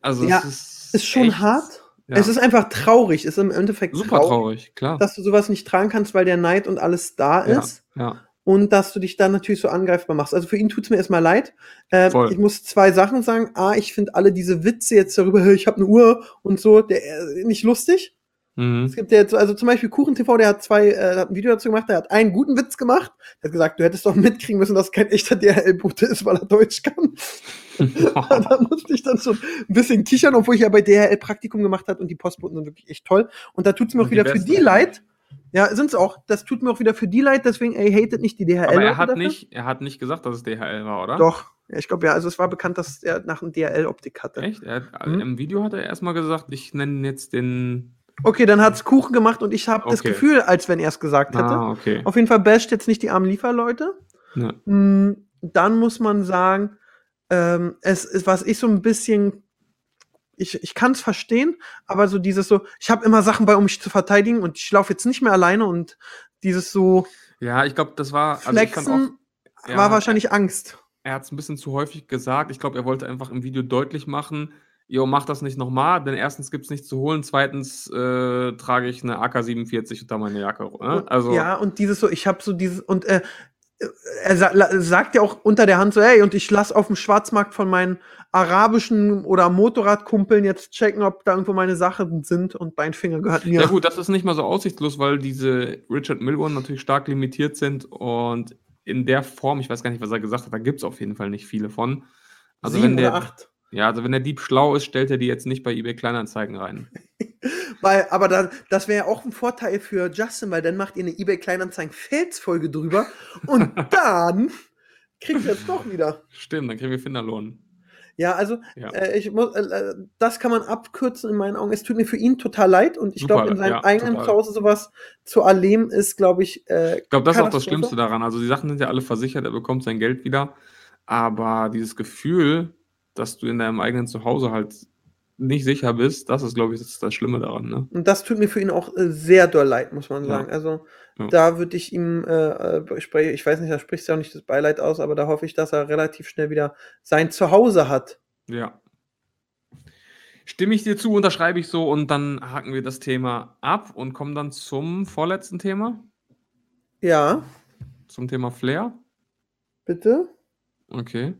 S3: Also,
S2: Ja,
S3: es ist,
S2: Ist schon hart.
S3: Ja,
S2: Es ist einfach traurig. Ist im Endeffekt
S3: super traurig, klar.
S2: dass du sowas nicht tragen kannst, weil der Neid und alles da
S3: ja,
S2: ist.
S3: ja.
S2: Und dass du dich dann natürlich so angreifbar machst. Also für ihn tut's mir erstmal leid. Äh, ich muss zwei Sachen sagen. A, ich finde alle diese Witze jetzt darüber, "Hey, <laughs> ich habe eine Uhr und so, der äh, nicht lustig.
S3: Mhm.
S2: Es gibt ja jetzt, also zum Beispiel Kuchen TV, der hat zwei, äh, hat ein Video dazu gemacht, der hat einen guten Witz gemacht. Der hat gesagt, du hättest doch mitkriegen müssen, dass es kein echter DHL-Bote ist, weil er Deutsch kann. <laughs> <laughs> da musste ich dann schon ein bisschen kichern, obwohl ich ja bei DHL Praktikum gemacht habe und die Postboten sind wirklich echt toll. Und da tut's mir auch wieder für
S3: besten.
S2: die leid. Ja, sind's auch. Das tut mir auch wieder für die leid, deswegen, ey, hatet nicht die DHL.
S3: aber er hat,
S2: dafür.
S3: nicht, er hat nicht gesagt, dass es DHL war, oder?
S2: Doch. Ja, ich glaube ja, also es war bekannt, dass er nach einem DHL-Optik hatte.
S3: Echt? Hat,
S2: Mhm.
S3: Im Video hat er erstmal gesagt, ich nenne jetzt den.
S2: Okay, dann hat's Kuchen gemacht und ich habe das
S3: Okay.
S2: Gefühl, als wenn er es gesagt hätte.
S3: Ah, okay.
S2: Auf jeden Fall basht jetzt nicht die armen Lieferleute.
S3: Ja.
S2: Mm, Dann muss man sagen, ähm, es ist, was ich so ein bisschen, ich, ich kann es verstehen, aber so dieses so, ich habe immer Sachen bei, um mich zu verteidigen und ich laufe jetzt nicht mehr alleine und dieses so
S3: Ja, ich glaube, das war. Also
S2: Flexen
S3: auch, ja,
S2: war wahrscheinlich Angst.
S3: Er hat es ein bisschen zu häufig gesagt. Ich glaube, er wollte einfach im Video deutlich machen, jo, mach das nicht nochmal, denn erstens gibt es nichts zu holen, zweitens äh, trage ich eine AK-47 unter meine Jacke. Ne? Also,
S2: ja, und dieses so, ich habe so dieses, und äh, er sa sagt ja auch unter der Hand so, hey, und ich lass auf dem Schwarzmarkt von meinen arabischen oder Motorradkumpeln jetzt checken, ob da irgendwo meine Sachen sind und dein Finger gehört mir.
S3: Ja gut, das ist nicht mal so aussichtslos, weil diese Richard Milburn natürlich stark limitiert sind und in der Form, ich weiß gar nicht, was er gesagt hat, da gibt es auf jeden Fall nicht viele von. Also
S2: Sieben
S3: wenn der,
S2: oder acht.
S3: Ja, also wenn der Dieb schlau ist, stellt er die jetzt nicht bei eBay Kleinanzeigen rein. <laughs>
S2: Weil, aber da, das wäre ja auch ein Vorteil für Justin, weil dann macht ihr eine eBay Kleinanzeigen Felsfolge drüber <laughs> und dann kriegt ihr es doch wieder.
S3: Stimmt, dann kriegen wir Finderlohn.
S2: Ja, also
S3: Ja.
S2: äh, ich muss, äh, äh, das kann man abkürzen in meinen Augen. Es tut mir für ihn total leid und ich glaube, in seinem
S3: ja,
S2: eigenen
S3: total.
S2: Zuhause sowas zu erleben ist, glaube ich, äh,
S3: Ich glaube, das ist auch das. Schlimmste daran. Also die Sachen sind ja alle versichert, er bekommt sein Geld wieder. Aber dieses Gefühl, dass du in deinem eigenen Zuhause halt nicht sicher bist, das ist, glaube ich, das, das Schlimme daran. Ne?
S2: Und das tut mir für ihn auch äh, sehr doll leid, muss man
S3: Ja.
S2: sagen. Also
S3: Ja.
S2: da würde ich ihm, äh, äh, spre- ich weiß nicht, da spricht ja auch nicht das Beileid aus, aber da hoffe ich, dass er relativ schnell wieder sein Zuhause hat.
S3: Ja. Stimme ich dir zu, unterschreibe ich so und dann haken wir das Thema ab und kommen dann zum vorletzten Thema,
S2: Ja,
S3: zum Thema Flair.
S2: bitte.
S3: Okay.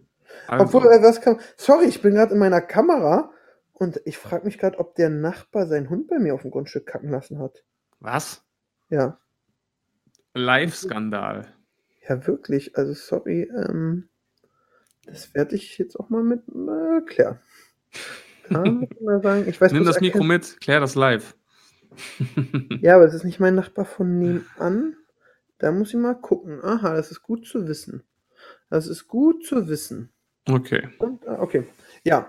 S3: Also,
S2: Obwohl, äh, was kann. Sorry, ich bin gerade in meiner Kamera und ich frage mich gerade, ob der Nachbar seinen Hund bei mir auf dem Grundstück kacken lassen hat.
S3: Was?
S2: Ja.
S3: Live-Skandal.
S2: Ja, wirklich. Also, sorry. Ähm, das werde ich jetzt auch mal mit äh, klären. <laughs> Ich mal sagen, ich weiß
S3: Nimm das Mikro mit, klär das live. <laughs>
S2: Ja, aber es ist nicht mein Nachbar von nebenan. Da muss ich mal gucken. Aha, das ist gut zu wissen. Das ist gut zu wissen.
S3: Okay.
S2: Und, ah, okay. Ja.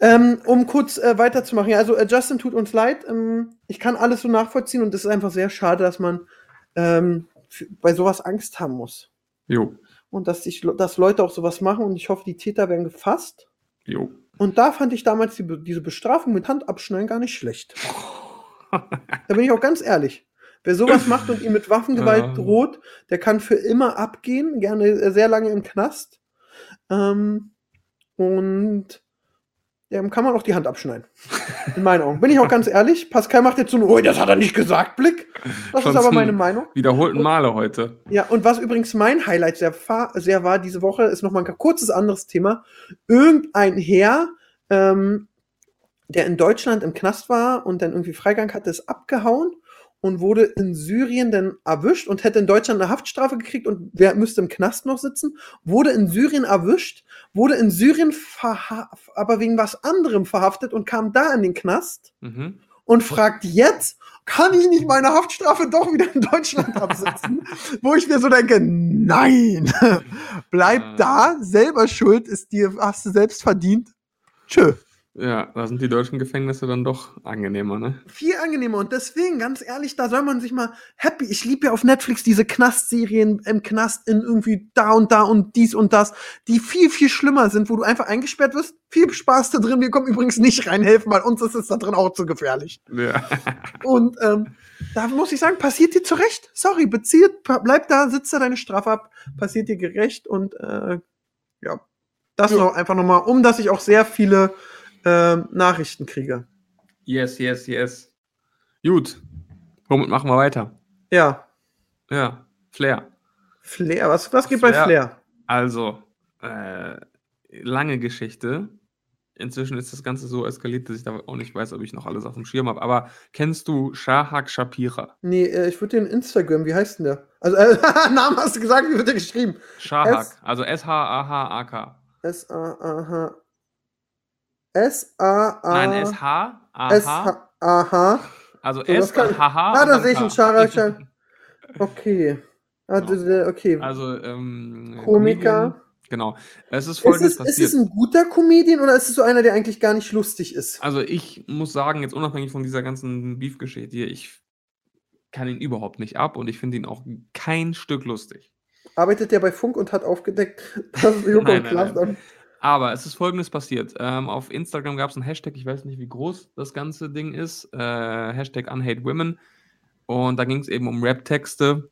S2: Ähm, um kurz äh, weiterzumachen. Also äh, Justin tut uns leid. Ähm, ich kann alles so nachvollziehen und es ist einfach sehr schade, dass man ähm, bei sowas Angst haben muss.
S3: Jo.
S2: Und dass, sich, dass Leute auch sowas machen und ich hoffe, die Täter werden gefasst.
S3: Jo.
S2: Und da fand ich damals die, diese Bestrafung mit Handabschneiden gar nicht schlecht. <laughs> Da bin ich auch ganz ehrlich. Wer sowas macht und ihm mit Waffengewalt
S3: Ja.
S2: droht, der kann für immer abgehen, gerne äh, sehr lange im Knast. Ähm, und dem kann man auch die Hand abschneiden. In meinen Augen. Bin ich auch ganz ehrlich. Pascal macht jetzt so einen, oh, das hat er nicht gesagt, Blick. Das
S3: Schon
S2: ist aber meine Meinung.
S3: Wiederholten Male heute.
S2: Ja, und was übrigens mein Highlight sehr, sehr war diese Woche, ist nochmal ein kurzes anderes Thema. Irgendein Herr, ähm, der in Deutschland im Knast war und dann irgendwie Freigang hatte, ist abgehauen und wurde in Syrien dann erwischt und hätte in Deutschland eine Haftstrafe gekriegt und wer müsste im Knast noch sitzen, wurde in Syrien erwischt, wurde in Syrien aber wegen was anderem verhaftet und kam da in den Knast
S3: Mhm.
S2: und fragt jetzt, kann ich nicht meine Haftstrafe doch wieder in Deutschland absitzen? <laughs> Wo ich mir so denke, nein, <laughs> bleib
S3: Ah.
S2: da, selber schuld, ist dir, hast du selbst verdient. Tschö.
S3: Ja, da sind die deutschen Gefängnisse dann doch angenehmer, ne?
S2: Viel angenehmer und deswegen, ganz ehrlich, da soll man sich mal happy. Ich liebe ja auf Netflix diese Knastserien im Knast in irgendwie da und da und dies und das, die viel, viel schlimmer sind, wo du einfach eingesperrt wirst. Viel Spaß da drin. Wir kommen übrigens nicht reinhelfen, weil uns ist es da drin auch zu gefährlich.
S3: Ja. <laughs>
S2: Und ähm, da muss ich sagen, passiert dir zurecht. Sorry, bezieht, bleib da, sitz da deine Strafe ab, passiert dir gerecht und äh, ja, das
S3: Ja.
S2: noch einfach nochmal, um dass ich auch sehr viele ähm, Nachrichten kriege.
S3: Yes, yes, yes. Gut. Womit machen wir weiter?
S2: Ja,
S3: Ja, Flair.
S2: Flair, was, was geht bei
S3: Flair.
S2: Flair?
S3: Also, äh, lange Geschichte. Inzwischen ist das Ganze so eskaliert, dass ich da auch nicht weiß, ob ich noch alles auf dem Schirm habe. Aber kennst du Shahak Shapira?
S2: Nee, äh, ich würde den Instagram, wie heißt denn der? Also, äh, <laughs> Namen hast du gesagt, wie wird der geschrieben?
S3: Shahak,
S2: S-
S3: also S-H-A-H-A-K.
S2: S-A-A-H. S-A-A.
S3: Nein, S-H-A-H. Also
S2: So, das kann-
S3: S-H-H.
S2: Ah,
S3: und
S2: da
S3: dann
S2: sehe ich einen Shah- Okay. Ah,
S3: Genau.
S2: d- okay.
S3: Also, ähm,
S2: Komiker.
S3: Comedian. Genau. Es ist
S2: Ist
S3: folgendes
S2: es, ist
S3: passiert.
S2: es ein guter Comedian oder ist es so einer, der eigentlich gar nicht lustig ist?
S3: Also ich muss sagen, jetzt unabhängig von dieser ganzen Beef-Geschichte hier, ich kann ihn überhaupt nicht ab und ich finde ihn auch kein Stück lustig.
S2: Arbeitet der bei Funk und hat aufgedeckt, <laughs> dass Joko
S3: Nein, nein, nein. Aber es ist folgendes passiert. Ähm, auf Instagram gab es einen Hashtag, ich weiß nicht, wie groß das ganze Ding ist, äh, Hashtag UnhateWomen. Und da ging es eben um Rap-Texte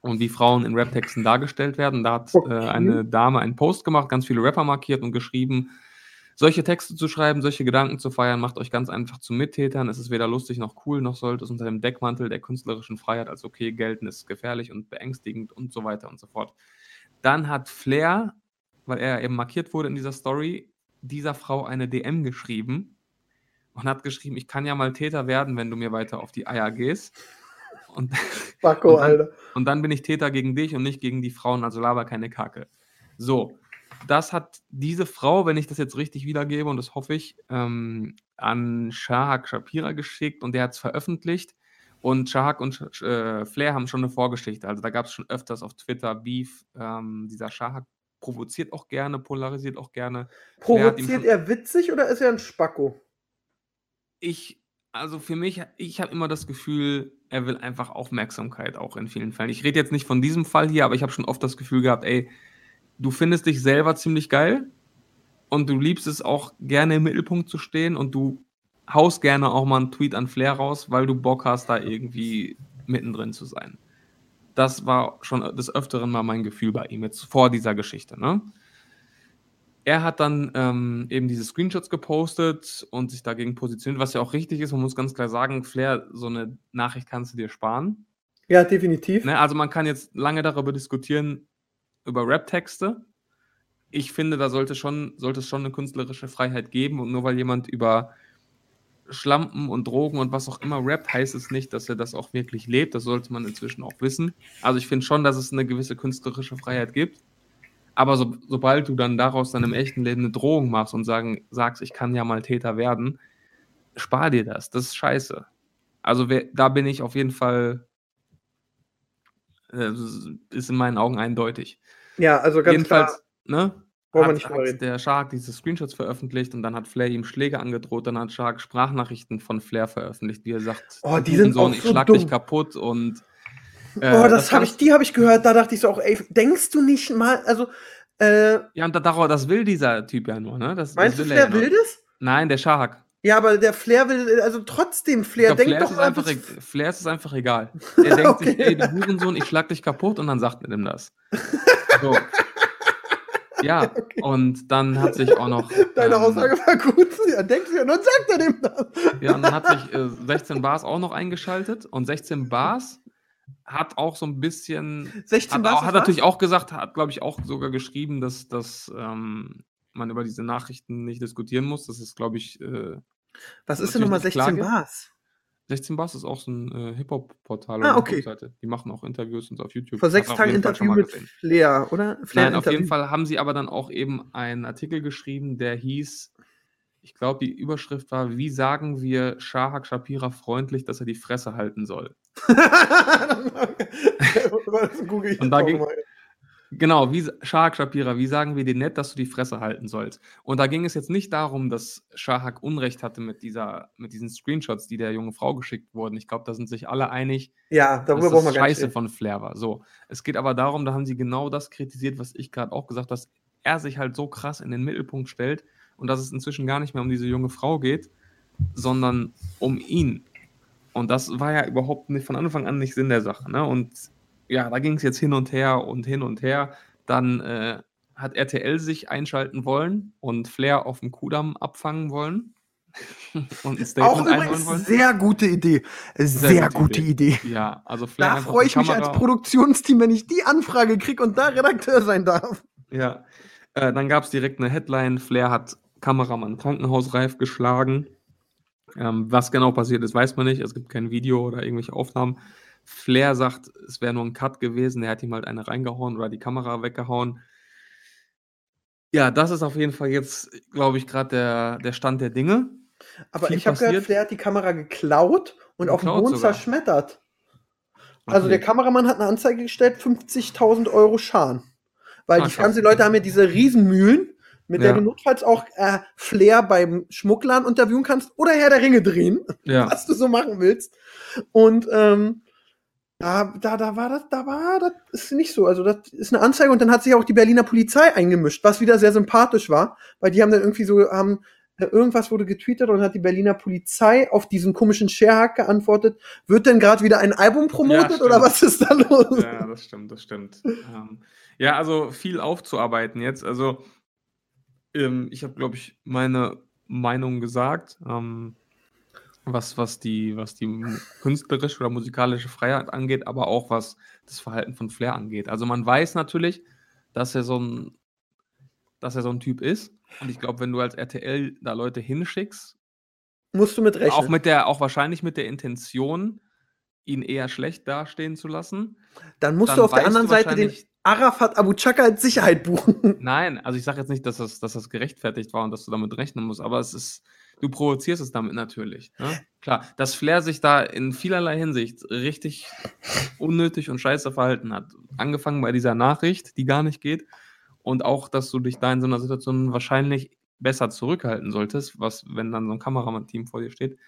S3: und wie Frauen in Rap-Texten dargestellt werden. Da hat äh, eine Dame einen Post gemacht, ganz viele Rapper markiert und geschrieben, solche Texte zu schreiben, solche Gedanken zu feiern, macht euch ganz einfach zu Mittätern. Es ist weder lustig noch cool, noch sollte es unter dem Deckmantel der künstlerischen Freiheit als okay gelten, ist gefährlich und beängstigend und so weiter und so fort. Dann hat Flair, weil er eben markiert wurde in dieser Story, dieser Frau eine DM geschrieben und hat geschrieben, ich kann ja mal Täter werden, wenn du mir weiter auf die Eier gehst. Und, <laughs>
S2: Backo,
S3: Und dann- und dann bin ich Täter gegen dich und nicht gegen die Frauen, also laber keine Kacke. So, das hat diese Frau, wenn ich das jetzt richtig wiedergebe, und das hoffe ich, ähm, an Shahak Shapira geschickt und der hat es veröffentlicht. Und Shahak und äh, Flair haben schon eine Vorgeschichte. Also da gab es schon öfters auf Twitter Beef. Ähm, dieser Shahak provoziert auch gerne, polarisiert auch gerne.
S2: Provoziert er witzig oder ist er ein Spacko?
S3: ich, also für mich, ich habe immer das Gefühl, er will einfach Aufmerksamkeit auch in vielen Fällen. Ich rede jetzt nicht von diesem Fall hier, aber ich habe schon oft das Gefühl gehabt, ey, du findest dich selber ziemlich geil und du liebst es auch gerne im Mittelpunkt zu stehen und du haust gerne auch mal einen Tweet an Flair raus, weil du Bock hast, da irgendwie mittendrin zu sein. Das war schon des Öfteren mal mein Gefühl bei ihm, jetzt vor dieser Geschichte, ne? Er hat dann ähm, eben diese Screenshots gepostet und sich dagegen positioniert, was ja auch richtig ist. Man muss ganz klar sagen, Flair, so eine Nachricht kannst du dir sparen.
S2: Ja, definitiv.
S3: Ne? Also man kann jetzt lange darüber diskutieren, über Rap-Texte. Ich finde, da sollte, schon, sollte es schon eine künstlerische Freiheit geben und nur weil jemand über Schlampen und Drogen und was auch immer rappt, heißt es nicht, dass er das auch wirklich lebt. Das sollte man inzwischen auch wissen. Also ich finde schon, dass es eine gewisse künstlerische Freiheit gibt. Aber so, sobald du dann daraus dann im echten Leben eine Drohung machst und sagen, sagst, ich kann ja mal Täter werden, spar dir das. Das ist scheiße. Also wer, da bin ich auf jeden Fall, äh, ist in meinen Augen eindeutig.
S2: Ja, also ganz
S3: Jedenfalls,
S2: klar.
S3: ne? Hat, hat der Shark diese Screenshots veröffentlicht und dann hat Flair ihm Schläge angedroht. Dann hat Shark Sprachnachrichten von Flair veröffentlicht, wie er sagt:
S2: Oh,
S3: "Du
S2: die sind
S3: Hurensohn,
S2: auch
S3: ich
S2: so
S3: schlag dich
S2: dumm.
S3: kaputt und. äh,
S2: oh, das, habe
S3: war
S2: ich, die habe ich gehört, da dachte ich so auch, ey, denkst du nicht mal, also, äh,
S3: Ja, und da, darauf- das will dieser Typ ja nur, ne? Das,
S2: meinst du,
S3: das will
S2: Flair
S3: ja
S2: will das?
S3: Nein, der Shark.
S2: Ja, aber der Flair will, also trotzdem, Flair,
S3: glaub,
S2: denk
S3: Flair,
S2: doch
S3: einfach,
S2: mal.
S3: e- Flair ist es einfach egal. <laughs> Er denkt
S2: Okay.
S3: sich, ey, du Hurensohn, ich schlag dich kaputt und dann sagt er ihm das. <laughs> So. Ja, <laughs> und dann hat sich auch noch. <laughs>
S2: Deine
S3: ähm,
S2: Aussage war gut. Ja, denkst du ja, nun sagt er dem das.
S3: Ja, und dann hat sich äh, 16 Bars auch noch eingeschaltet und 16 Bars hat auch so ein bisschen
S2: 16
S3: Hat,
S2: Bars
S3: auch, hat natürlich auch gesagt, hat glaube ich auch sogar geschrieben, dass, dass ähm, man über diese Nachrichten nicht diskutieren muss. Das ist, glaube ich, äh,
S2: Was ist denn nochmal
S3: nicht
S2: 16
S3: Klage.
S2: Bars?
S3: 16 Bars ist auch so ein äh, Hip-Hop-Portal
S2: Ah, okay.
S3: Webseite. Die machen auch Interviews und so auf YouTube.
S2: Vor sechs Tagen Interview mit
S3: gesehen.
S2: Flair, oder? Flair
S3: Nein, auf jeden
S2: Interview.
S3: Fall haben sie aber dann auch eben einen Artikel geschrieben, der hieß, ich glaube, die Überschrift war, wie sagen wir Shahak Shapira freundlich, dass er die Fresse halten soll. <laughs> <laughs> Und da ging-. Genau, wie Shahak Shapira, wie sagen wir dir nett, dass du die Fresse halten sollst? Und da ging es jetzt nicht darum, dass Shahak Unrecht hatte mit, dieser, mit diesen Screenshots, die der jungen Frau geschickt wurden. Ich glaube, da sind sich alle einig,
S2: Ja, darüber
S3: dass
S2: brauchen wir
S3: das
S2: nicht
S3: Scheiße von Flair war. So, es geht aber darum, da haben sie genau das kritisiert, was ich gerade auch gesagt habe, dass er sich halt so krass in den Mittelpunkt stellt und dass es inzwischen gar nicht mehr um diese junge Frau geht, sondern um ihn. Und das war ja überhaupt nicht von Anfang an nicht Sinn der Sache. Ne? Und ja, da ging es jetzt hin und her und hin und her. Dann äh, hat RTL sich einschalten wollen und Flair auf dem Kudamm abfangen wollen <laughs> und ein
S2: Auch
S3: Statement einholen
S2: übrigens
S3: wollen.
S2: sehr gute Idee. Sehr,
S3: gute
S2: gute Idee.
S3: Ja, also Flair
S2: Da freue ich mich als Produktionsteam, wenn ich die Anfrage kriege und da Redakteur sein darf.
S3: Ja, äh, dann gab es direkt eine Headline. Flair hat Kameramann krankenhausreif geschlagen. Ähm, was genau passiert ist, weiß man nicht. Es gibt kein Video oder irgendwelche Aufnahmen. Flair sagt, es wäre nur ein Cut gewesen. Er hat ihm halt eine reingehauen oder die Kamera weggehauen. Ja, das ist auf jeden Fall jetzt, glaube ich, gerade der, der Stand der Dinge.
S2: Aber
S3: Viel
S2: ich habe gehört. Flair hat die Kamera geklaut und auf dem
S3: Geklaut
S2: Boden
S3: sogar.
S2: zerschmettert. Also der
S3: Okay.
S2: Kameramann hat eine Anzeige gestellt, 50.000 Euro Schaden. Weil
S3: Ah,
S2: die. Fernsehleute haben ja diese Riesenmühlen, mit der
S3: Ja.
S2: du notfalls auch äh, Flair beim Schmugglern interviewen kannst oder Herr der Ringe drehen,
S3: Ja, <laughs>
S2: was du so machen willst. Und ähm, da, da, da war das, da war das ist nicht so. Also das ist eine Anzeige und dann hat sich auch die Berliner Polizei eingemischt, was wieder sehr sympathisch war, weil die haben dann irgendwie so haben äh, irgendwas wurde getweetet und hat die Berliner Polizei auf diesen komischen Sharehack geantwortet. Wird denn gerade wieder ein Album promotet
S3: stimmt.
S2: oder was ist da los?
S3: ja, das stimmt, das stimmt. ähm, ja, also viel aufzuarbeiten jetzt. Also ähm, ich habe, glaube ich, meine Meinung gesagt, ähm, was, was, die, was die künstlerische oder musikalische Freiheit angeht, aber auch was das Verhalten von Flair angeht. Also man weiß natürlich, dass er so ein, dass er so ein Typ ist. Und ich glaube, wenn du als RTL da Leute hinschickst,
S2: Musst du mit rechnen.
S3: auch mit der, auch wahrscheinlich mit der Intention, ihn eher schlecht dastehen zu lassen,
S2: dann musst
S3: dann
S2: du auf der anderen Seite den Arafat Abu Chaka als Sicherheit buchen.
S3: Nein, also ich sage jetzt nicht, dass das, dass das gerechtfertigt war und dass du damit rechnen musst, aber es ist, du provozierst es damit natürlich. Ne? Klar, dass Flair sich da in vielerlei Hinsicht richtig unnötig und scheiße verhalten hat. Angefangen bei dieser Nachricht, die gar nicht geht, und auch, dass du dich da in so einer Situation wahrscheinlich besser zurückhalten solltest, was, wenn dann so ein Kameramann-Team vor dir steht,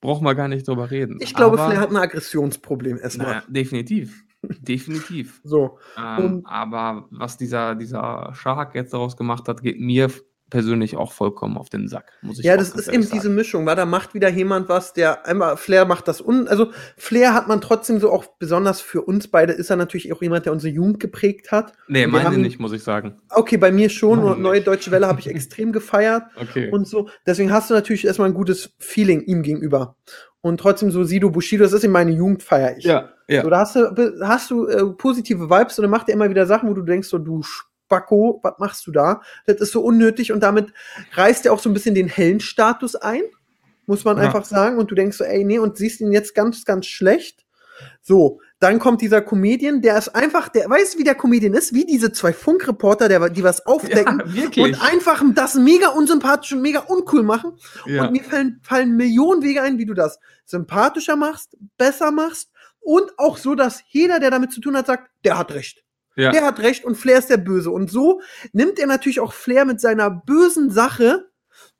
S3: brauchen wir gar nicht drüber reden.
S2: Ich glaube,
S3: Aber-
S2: Flair hat ein Aggressionsproblem erstmal.
S3: Naja, definitiv. Definitiv.
S2: So.
S3: Ähm, aber was dieser, dieser Schahak jetzt daraus gemacht hat, geht mir persönlich auch vollkommen auf den Sack. Muss ich
S2: Ja, das ist eben diese
S3: sagen.
S2: Mischung, weil da macht wieder jemand was, der einmal, Flair macht das un, also Flair hat man trotzdem so auch besonders für uns beide, ist er natürlich auch jemand, der unsere Jugend geprägt hat.
S3: Nee, meine
S2: haben-
S3: nicht, muss ich sagen.
S2: Okay, bei mir schon und Neue
S3: nicht.
S2: Deutsche Welle habe ich <laughs> extrem gefeiert
S3: Okay.
S2: und so. Deswegen hast du natürlich erstmal ein gutes Feeling ihm gegenüber. Und trotzdem so Sido Bushido, das ist in meine Jugend, feier ich.
S3: ja, ja.
S2: So, da hast du, hast du äh, positive Vibes und dann macht er immer wieder Sachen, wo du denkst, so, du Spacko, was machst du da? Das ist so unnötig und damit reißt er auch so ein bisschen den Heldenstatus ein. muss man
S3: Ja.
S2: einfach sagen. Und du denkst so, ey, nee, und siehst ihn jetzt ganz, ganz schlecht. So, dann kommt dieser Comedian, der ist einfach, der weiß, wie der Comedian ist, wie diese zwei Funkreporter, der, die was aufdecken <laughs>
S3: Ja,
S2: und einfach das mega unsympathisch und mega uncool machen.
S3: Ja.
S2: Und mir fallen, fallen Millionen Wege ein, wie du das sympathischer machst, besser machst und auch so, dass jeder, der damit zu tun hat, sagt, der hat recht.
S3: Ja.
S2: Der hat recht und Flair ist der Böse. Und so nimmt er natürlich auch Flair mit seiner bösen Sache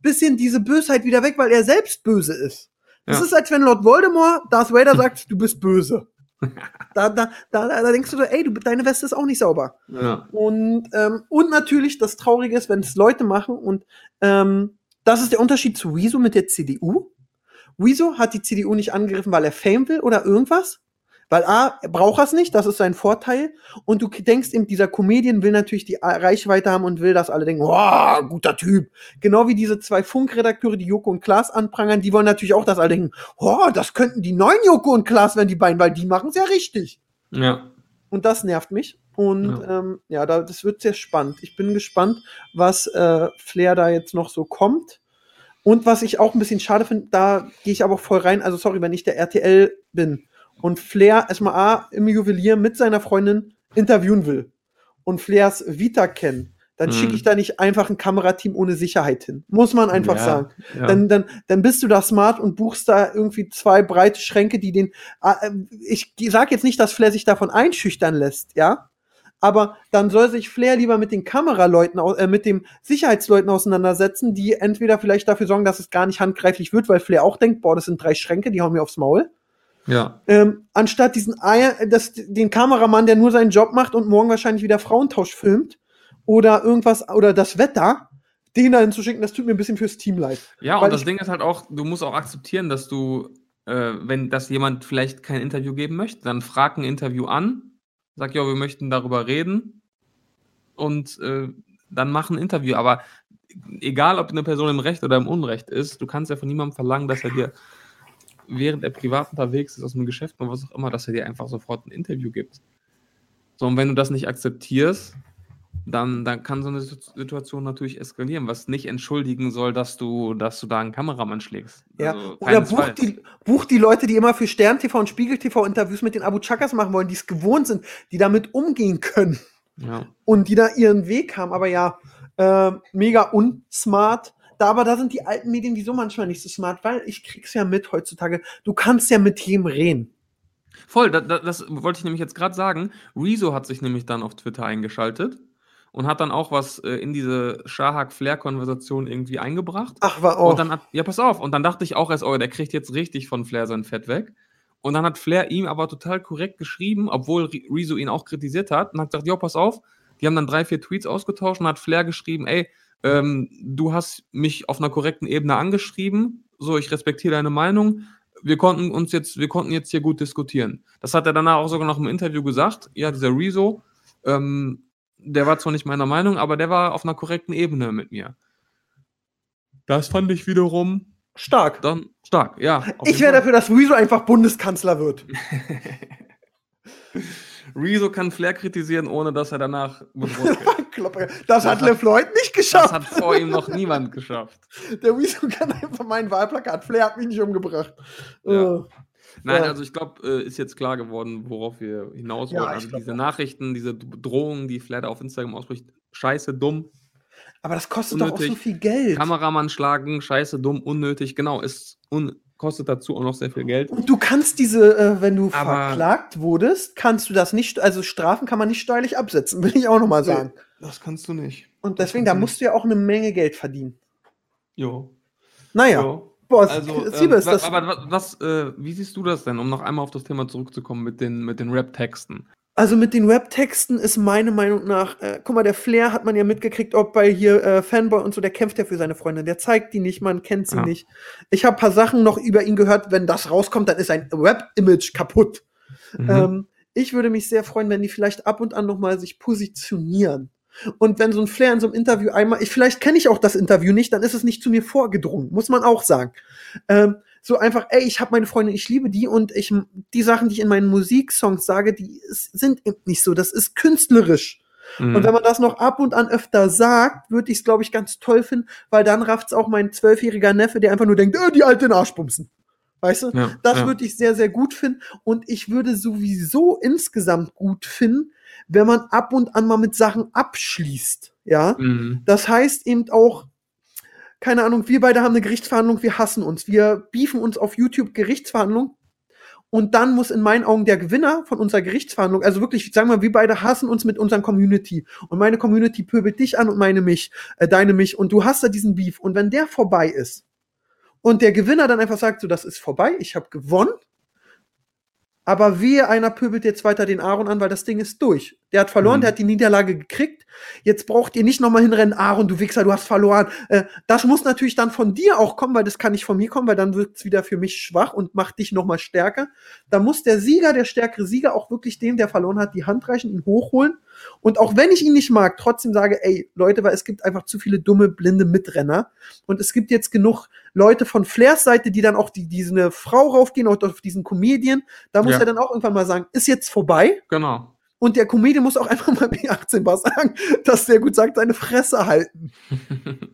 S2: bisschen diese Bösheit wieder weg, weil er selbst böse ist. Das
S3: Ja.
S2: ist, als wenn Lord Voldemort Darth Vader sagt, du bist böse. <laughs> Da, da, da, da denkst du so, ey, du, deine Weste ist auch nicht sauber.
S3: ja.
S2: Und, ähm, und natürlich, das Traurige ist, wenn es Leute machen und ähm, das ist der Unterschied zu Wieso mit der CDU. Wieso hat die CDU nicht angegriffen, weil er Fame will oder irgendwas. Weil A, er braucht es nicht, das ist sein Vorteil. Und du denkst eben, dieser Comedian will natürlich die Reichweite haben und will, dass alle denken, wow, guter Typ. Genau wie diese zwei Funkredakteure, die Joko und Klaas anprangern, die wollen natürlich auch, dass alle denken, oh, das könnten die neuen Joko und Klaas werden, die beiden, weil die machen es ja richtig.
S3: ja.
S2: Und das nervt mich. Und ja, ähm, ja da, das wird sehr spannend. Ich bin gespannt, was äh, Flair da jetzt noch so kommt. Und was ich auch ein bisschen schade finde, da gehe ich aber auch voll rein. Also sorry, wenn ich der RTL bin und Flair erstmal A im Juwelier mit seiner Freundin interviewen will und Flairs Vita kennen, dann
S3: Mhm.
S2: schicke ich da nicht einfach ein Kamerateam ohne Sicherheit hin. Muss man einfach
S3: Ja,
S2: sagen
S3: Ja.
S2: dann, dann, dann bist du da smart und buchst da irgendwie zwei breite Schränke, die den. äh, Ich sage jetzt nicht, dass Flair sich davon einschüchtern lässt, ja. Aber dann soll sich Flair lieber mit den Kameraleuten, äh, mit den Sicherheitsleuten auseinandersetzen, die entweder vielleicht dafür sorgen, dass es gar nicht handgreiflich wird, weil Flair auch denkt, boah, das sind drei Schränke, die hauen mir aufs Maul.
S3: Ja.
S2: Ähm, anstatt diesen Eier, das, den Kameramann, der nur seinen Job macht und morgen wahrscheinlich wieder Frauentausch filmt oder irgendwas oder das Wetter, den da hinzuschicken, das tut mir ein bisschen fürs Team leid.
S3: Ja, und das Ding ist halt auch, du musst auch akzeptieren, dass du, äh, wenn das jemand vielleicht kein Interview geben möchte, dann frag ein Interview an, sag, ja, wir möchten darüber reden und äh, dann mach ein Interview. Aber egal, ob eine Person im Recht oder im Unrecht ist, du kannst ja von niemandem verlangen, dass er dir, während er privat unterwegs ist, aus dem Geschäft oder was auch immer, dass er dir einfach sofort ein Interview gibt. So, und wenn du das nicht akzeptierst, dann, dann kann so eine Situ- Situation natürlich eskalieren, was nicht entschuldigen soll, dass du, dass du da einen Kameramann schlägst.
S2: Ja,
S3: Also,
S2: oder bucht
S3: keinesfalls.
S2: die, bucht die Leute, die immer für Stern TV und Spiegel TV Interviews mit den Abu Chakas machen wollen, die es gewohnt sind, die damit umgehen können
S3: Ja.
S2: und die da ihren Weg haben. Aber ja, äh, mega unsmart. Da, aber da sind die alten Medien wieso manchmal nicht so smart, weil ich krieg's ja mit heutzutage. Du kannst ja mit jedem reden.
S3: Voll, da, da, das wollte ich nämlich jetzt gerade sagen. Rezo hat sich nämlich dann auf Twitter eingeschaltet und hat dann auch was äh, in diese Shahak-Flair-Konversation irgendwie eingebracht.
S2: Ach, war auch.
S3: Und dann hat, ja, pass auf. Und dann dachte ich auch erst, oh, der kriegt jetzt richtig von Flair sein Fett weg. Und dann hat Flair ihm aber total korrekt geschrieben, obwohl Re- Rezo ihn auch kritisiert hat, und hat gesagt, ja, pass auf. Die haben dann drei, vier Tweets ausgetauscht und hat Flair geschrieben, ey, ähm, du hast mich auf einer korrekten Ebene angeschrieben, so, ich respektiere deine Meinung. Wir konnten uns jetzt, wir konnten jetzt hier gut diskutieren. Das hat er danach auch sogar noch im Interview gesagt. Ja, dieser Rezo, ähm, der war zwar nicht meiner Meinung, aber der war auf einer korrekten Ebene mit mir. Das fand ich wiederum
S2: Stark.
S3: dann stark, ja.
S2: Ich wäre dafür, dass Rezo einfach Bundeskanzler wird. <laughs>
S3: Rezo kann Flair kritisieren, ohne dass er danach bedroht wird.
S2: Klopper. Das hat LeFloid nicht
S3: Das
S2: geschafft.
S3: hat vor ihm noch niemand geschafft. <laughs>
S2: Der Rezo kann einfach mein Wahlplakat. Flair hat mich nicht umgebracht.
S3: Ja.
S2: Äh,
S3: Nein,
S2: Ja.
S3: also ich glaube, äh, ist jetzt klar geworden, worauf wir hinaus
S2: Ja,
S3: wollen.
S2: ich
S3: also diese
S2: auch.
S3: Nachrichten, diese Drohungen, die Flair da auf Instagram ausspricht, scheiße, dumm.
S2: aber das kostet doch auch
S3: Unnötig.
S2: so viel Geld.
S3: Kameramann schlagen, scheiße, dumm, unnötig. Genau, es un kostet dazu auch noch sehr viel Geld.
S2: Und du kannst diese, äh, wenn du
S3: Aber-
S2: verklagt wurdest, kannst du das nicht, also Strafen kann man nicht steuerlich absetzen, <laughs> will ich auch nochmal sagen.
S3: Das kannst du nicht.
S2: Und deswegen, da musst du ja auch eine Menge Geld verdienen.
S3: Jo.
S2: Naja,
S3: jo.
S2: boah,
S3: Also,
S2: Siebe
S3: ähm,
S2: ist das.
S3: aber wa- was, äh, wie siehst du das denn, um noch einmal auf das Thema zurückzukommen mit den, mit den Rap-Texten?
S2: Also mit den Rap-Texten ist meine Meinung nach, äh, guck mal, der Flair hat man ja mitgekriegt, ob bei hier äh, Fanboy und so, der kämpft ja für seine Freundin, der zeigt die nicht, man kennt sie
S3: Ja.
S2: nicht. Ich habe paar Sachen noch über ihn gehört, wenn das rauskommt, dann ist sein Rap-Image kaputt.
S3: Mhm.
S2: Ähm, ich würde mich sehr freuen, wenn die vielleicht ab und an noch mal sich positionieren. Und wenn so ein Flair in so einem Interview einmal, ich, vielleicht kenne ich auch das Interview nicht, dann ist es nicht zu mir vorgedrungen, muss man auch sagen. Ähm, so einfach, ey, ich habe meine Freundin, ich liebe die und ich, die Sachen, die ich in meinen Musiksongs sage, die ist, sind eben nicht so. Das ist künstlerisch. Und wenn man das noch ab und an öfter sagt, würde ich es, glaube ich, ganz toll finden, weil dann rafft's auch mein zwölfjähriger Neffe, der einfach nur denkt, äh, die alte Arschbumsen. Weißt du?
S3: Ja,
S2: Das
S3: ja.
S2: würde ich sehr, sehr gut finden. Und ich würde sowieso insgesamt gut finden, wenn man ab und an mal mit Sachen abschließt. Ja.
S3: Mhm.
S2: Das heißt eben auch, keine Ahnung, wir beide haben eine Gerichtsverhandlung, wir hassen uns. Wir beefen uns auf YouTube Gerichtsverhandlung. Und dann muss in meinen Augen der Gewinner von unserer Gerichtsverhandlung, also wirklich, sagen wir, wir beide hassen uns mit unserer Community. Und meine Community pöbelt dich an und meine mich, äh, deine mich. Und du hast da diesen Beef. Und wenn der vorbei ist und der Gewinner dann einfach sagt, so, das ist vorbei, ich habe gewonnen, aber wehe, einer pöbelt jetzt weiter den Aaron an, weil das Ding ist durch. Der hat verloren,
S3: Mhm.
S2: der hat die Niederlage gekriegt. Jetzt braucht ihr nicht nochmal hinrennen, Aaron, du Wichser, du hast verloren. Äh, das muss natürlich dann von dir auch kommen, weil das kann nicht von mir kommen, weil dann wird's wieder für mich schwach und macht dich nochmal stärker. Da muss der Sieger, der stärkere Sieger, auch wirklich dem, der verloren hat, die Hand reichen, ihn hochholen. Und auch wenn ich ihn nicht mag, trotzdem sage, ey, Leute, weil es gibt einfach zu viele dumme, blinde Mitrenner. Und es gibt jetzt genug Leute von Flairs Seite, die dann auch die, diese Frau raufgehen und auf diesen Comedian. Da muss
S3: Ja.
S2: er dann auch irgendwann mal sagen, ist jetzt vorbei.
S3: Genau.
S2: Und der Comedian muss auch einfach mal B18 mal sagen, dass der gut sagt, seine Fresse halten. <laughs>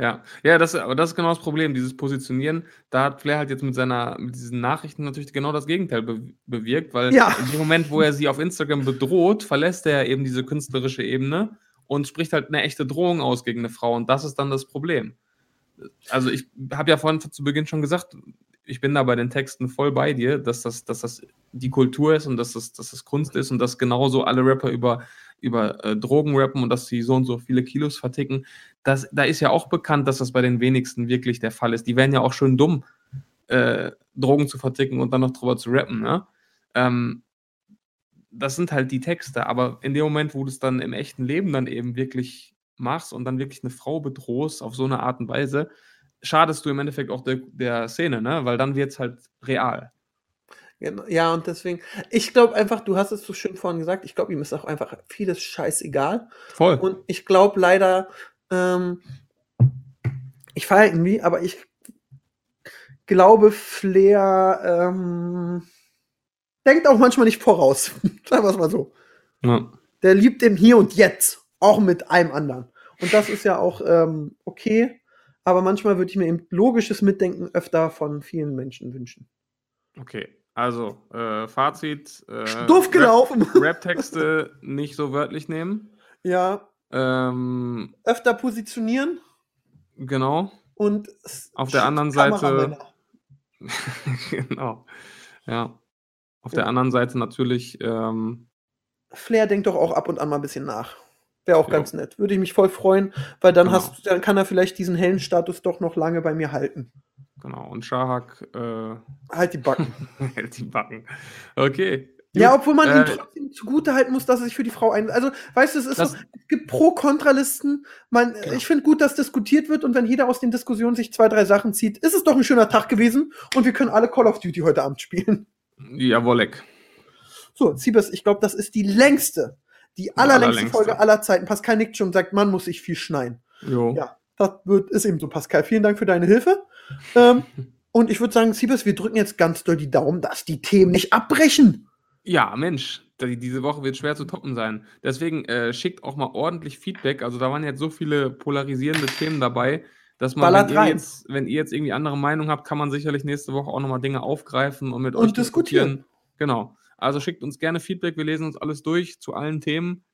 S3: ja, ja, das, aber das ist genau das Problem, dieses Positionieren. Da hat Flair halt jetzt mit seiner, mit diesen Nachrichten natürlich genau das Gegenteil be bewirkt, weil
S2: Ja.
S3: in dem Moment, wo er sie auf Instagram bedroht, verlässt er eben diese künstlerische Ebene und spricht halt eine echte Drohung aus gegen eine Frau und das ist dann das Problem. Also ich habe ja vorhin zu Beginn schon gesagt, ich bin da bei den Texten voll bei dir, dass das, dass das die Kultur ist und dass das, dass das Kunst ist und dass genauso alle Rapper über, über äh, Drogen rappen und dass sie so und so viele Kilos verticken. Das, da ist ja auch bekannt, dass das bei den wenigsten wirklich der Fall ist. Die wären ja auch schon dumm, äh, Drogen zu verticken und dann noch drüber zu rappen. Ne? Ähm, das sind halt die Texte, aber in dem Moment, wo du es dann im echten Leben dann eben wirklich machst und dann wirklich eine Frau bedrohst auf so eine Art und Weise, schadest du im Endeffekt auch der, der Szene, ne? Weil dann wird es halt real.
S2: Genau. Ja, und deswegen, ich glaube einfach, du hast es so schön vorhin gesagt, ich glaube, ihm ist auch einfach vieles scheißegal.
S3: Voll.
S2: Und ich glaube leider, ähm, ich feiere ihn nie, aber ich glaube, Flair ähm, denkt auch manchmal nicht voraus. <laughs> Sagen wir es mal so.
S3: ja.
S2: Der liebt im Hier und Jetzt, auch mit einem anderen. Und das ist ja auch ähm, okay, aber manchmal würde ich mir eben logisches Mitdenken öfter von vielen Menschen wünschen.
S3: Okay. Also, äh, Fazit. Äh, Rap-
S2: gelaufen. <laughs>
S3: Rap-Texte nicht so wörtlich nehmen.
S2: Ja,
S3: Ähm,
S2: öfter positionieren
S3: genau.
S2: und
S3: Auf der anderen Seite- <laughs> genau. Ja. Auf der anderen Seite natürlich, ähm,
S2: Flair denkt doch auch ab und an mal ein bisschen nach. Wäre auch
S3: Ja.
S2: ganz nett. Würde ich mich voll freuen, weil dann
S3: Genau.
S2: hast dann kann er vielleicht diesen hellen Status doch noch lange bei mir halten.
S3: genau. Und Shahak äh,
S2: Halt die Backen.
S3: hält <laughs> die Backen. Okay.
S2: ja, obwohl man
S3: Äh,
S2: ihm trotzdem zugute halten muss, dass er sich für die Frau ein. Also, weißt du, es ist
S3: Das-
S2: so, es gibt Pro-Kontralisten. Man,
S3: Genau.
S2: Ich finde gut, dass diskutiert wird und wenn jeder aus den Diskussionen sich zwei, drei Sachen zieht, ist es doch ein schöner Tag gewesen und wir können alle Call of Duty heute Abend spielen.
S3: Jawollek.
S2: So, Siebes, ich glaube, das ist die längste, die allerlängste
S3: allerlängste.
S2: Folge aller Zeiten. Pascal nickt schon und sagt, man muss sich viel schneien.
S3: Jo.
S2: Ja, das wird, ist eben so, Pascal. Vielen Dank für deine Hilfe. Ähm, <laughs> und ich würde sagen, Siebes, wir drücken jetzt ganz doll die Daumen, dass die Themen nicht abbrechen.
S3: Ja, Mensch, die- diese Woche wird schwer zu toppen sein. Deswegen äh, schickt auch mal ordentlich Feedback. Also da waren jetzt so viele polarisierende Themen dabei, dass man,
S2: Ballert
S3: wenn ihr,
S2: rein.
S3: jetzt, wenn ihr jetzt irgendwie andere Meinung habt, kann man sicherlich nächste Woche auch nochmal Dinge aufgreifen und mit
S2: Und
S3: euch
S2: diskutieren.
S3: Genau. Also schickt uns gerne Feedback. Wir lesen uns alles durch zu allen Themen.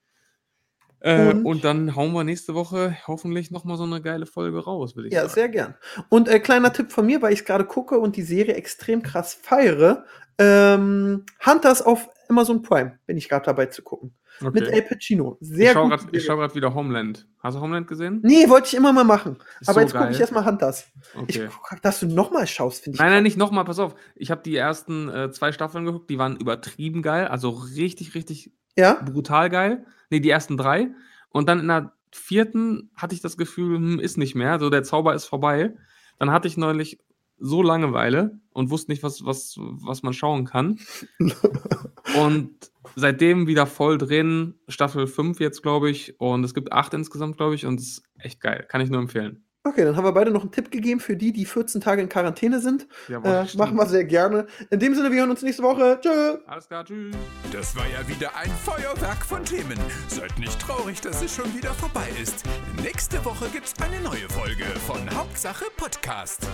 S3: Äh,
S2: Und-
S3: und, dann hauen wir nächste Woche hoffentlich nochmal so eine geile Folge raus, will ich
S2: Ja,
S3: sagen.
S2: sehr gern. Und äh, kleiner Tipp von mir, weil ich es gerade gucke und die Serie extrem krass feiere. Ähm, Hunters auf Amazon Prime bin ich gerade dabei zu gucken. Mit El
S3: Okay.
S2: Pacino.
S3: Ich
S2: Sehr
S3: schaue
S2: gut.
S3: gerade schau wieder Homeland. Hast du Homeland gesehen?
S2: Nee, wollte ich immer mal machen.
S3: Ist
S2: Aber
S3: so
S2: jetzt gucke ich erstmal Hunters. Ich
S3: Okay.
S2: guck, dass du nochmal schaust, finde ich.
S3: Nein, nein, nicht nochmal, pass auf. Ich habe die ersten äh, zwei Staffeln geguckt, die waren übertrieben geil, also richtig, richtig
S2: Ja?
S3: brutal geil. Nee, die ersten drei. Und dann in der vierten hatte ich das Gefühl, hm, ist nicht mehr, so der Zauber ist vorbei. Dann hatte ich neulich so Langeweile und wusste nicht, was, was, was man schauen kann. <laughs> und seitdem wieder voll drin, Staffel 5 jetzt, glaube ich. Und es gibt acht insgesamt, glaube ich. Und es ist echt geil. Kann ich nur empfehlen.
S2: Okay, dann haben wir beide noch einen Tipp gegeben für die, die 14 Tage in Quarantäne sind.
S3: Jawohl,
S2: Äh, machen wir sehr gerne. In dem Sinne, wir hören uns nächste Woche. Tschö.
S3: Alles klar, tschüss.
S1: Das war ja wieder ein Feuerwerk von Themen. Seid nicht traurig, dass es schon wieder vorbei ist. Nächste Woche gibt's eine neue Folge von Hauptsache Podcast.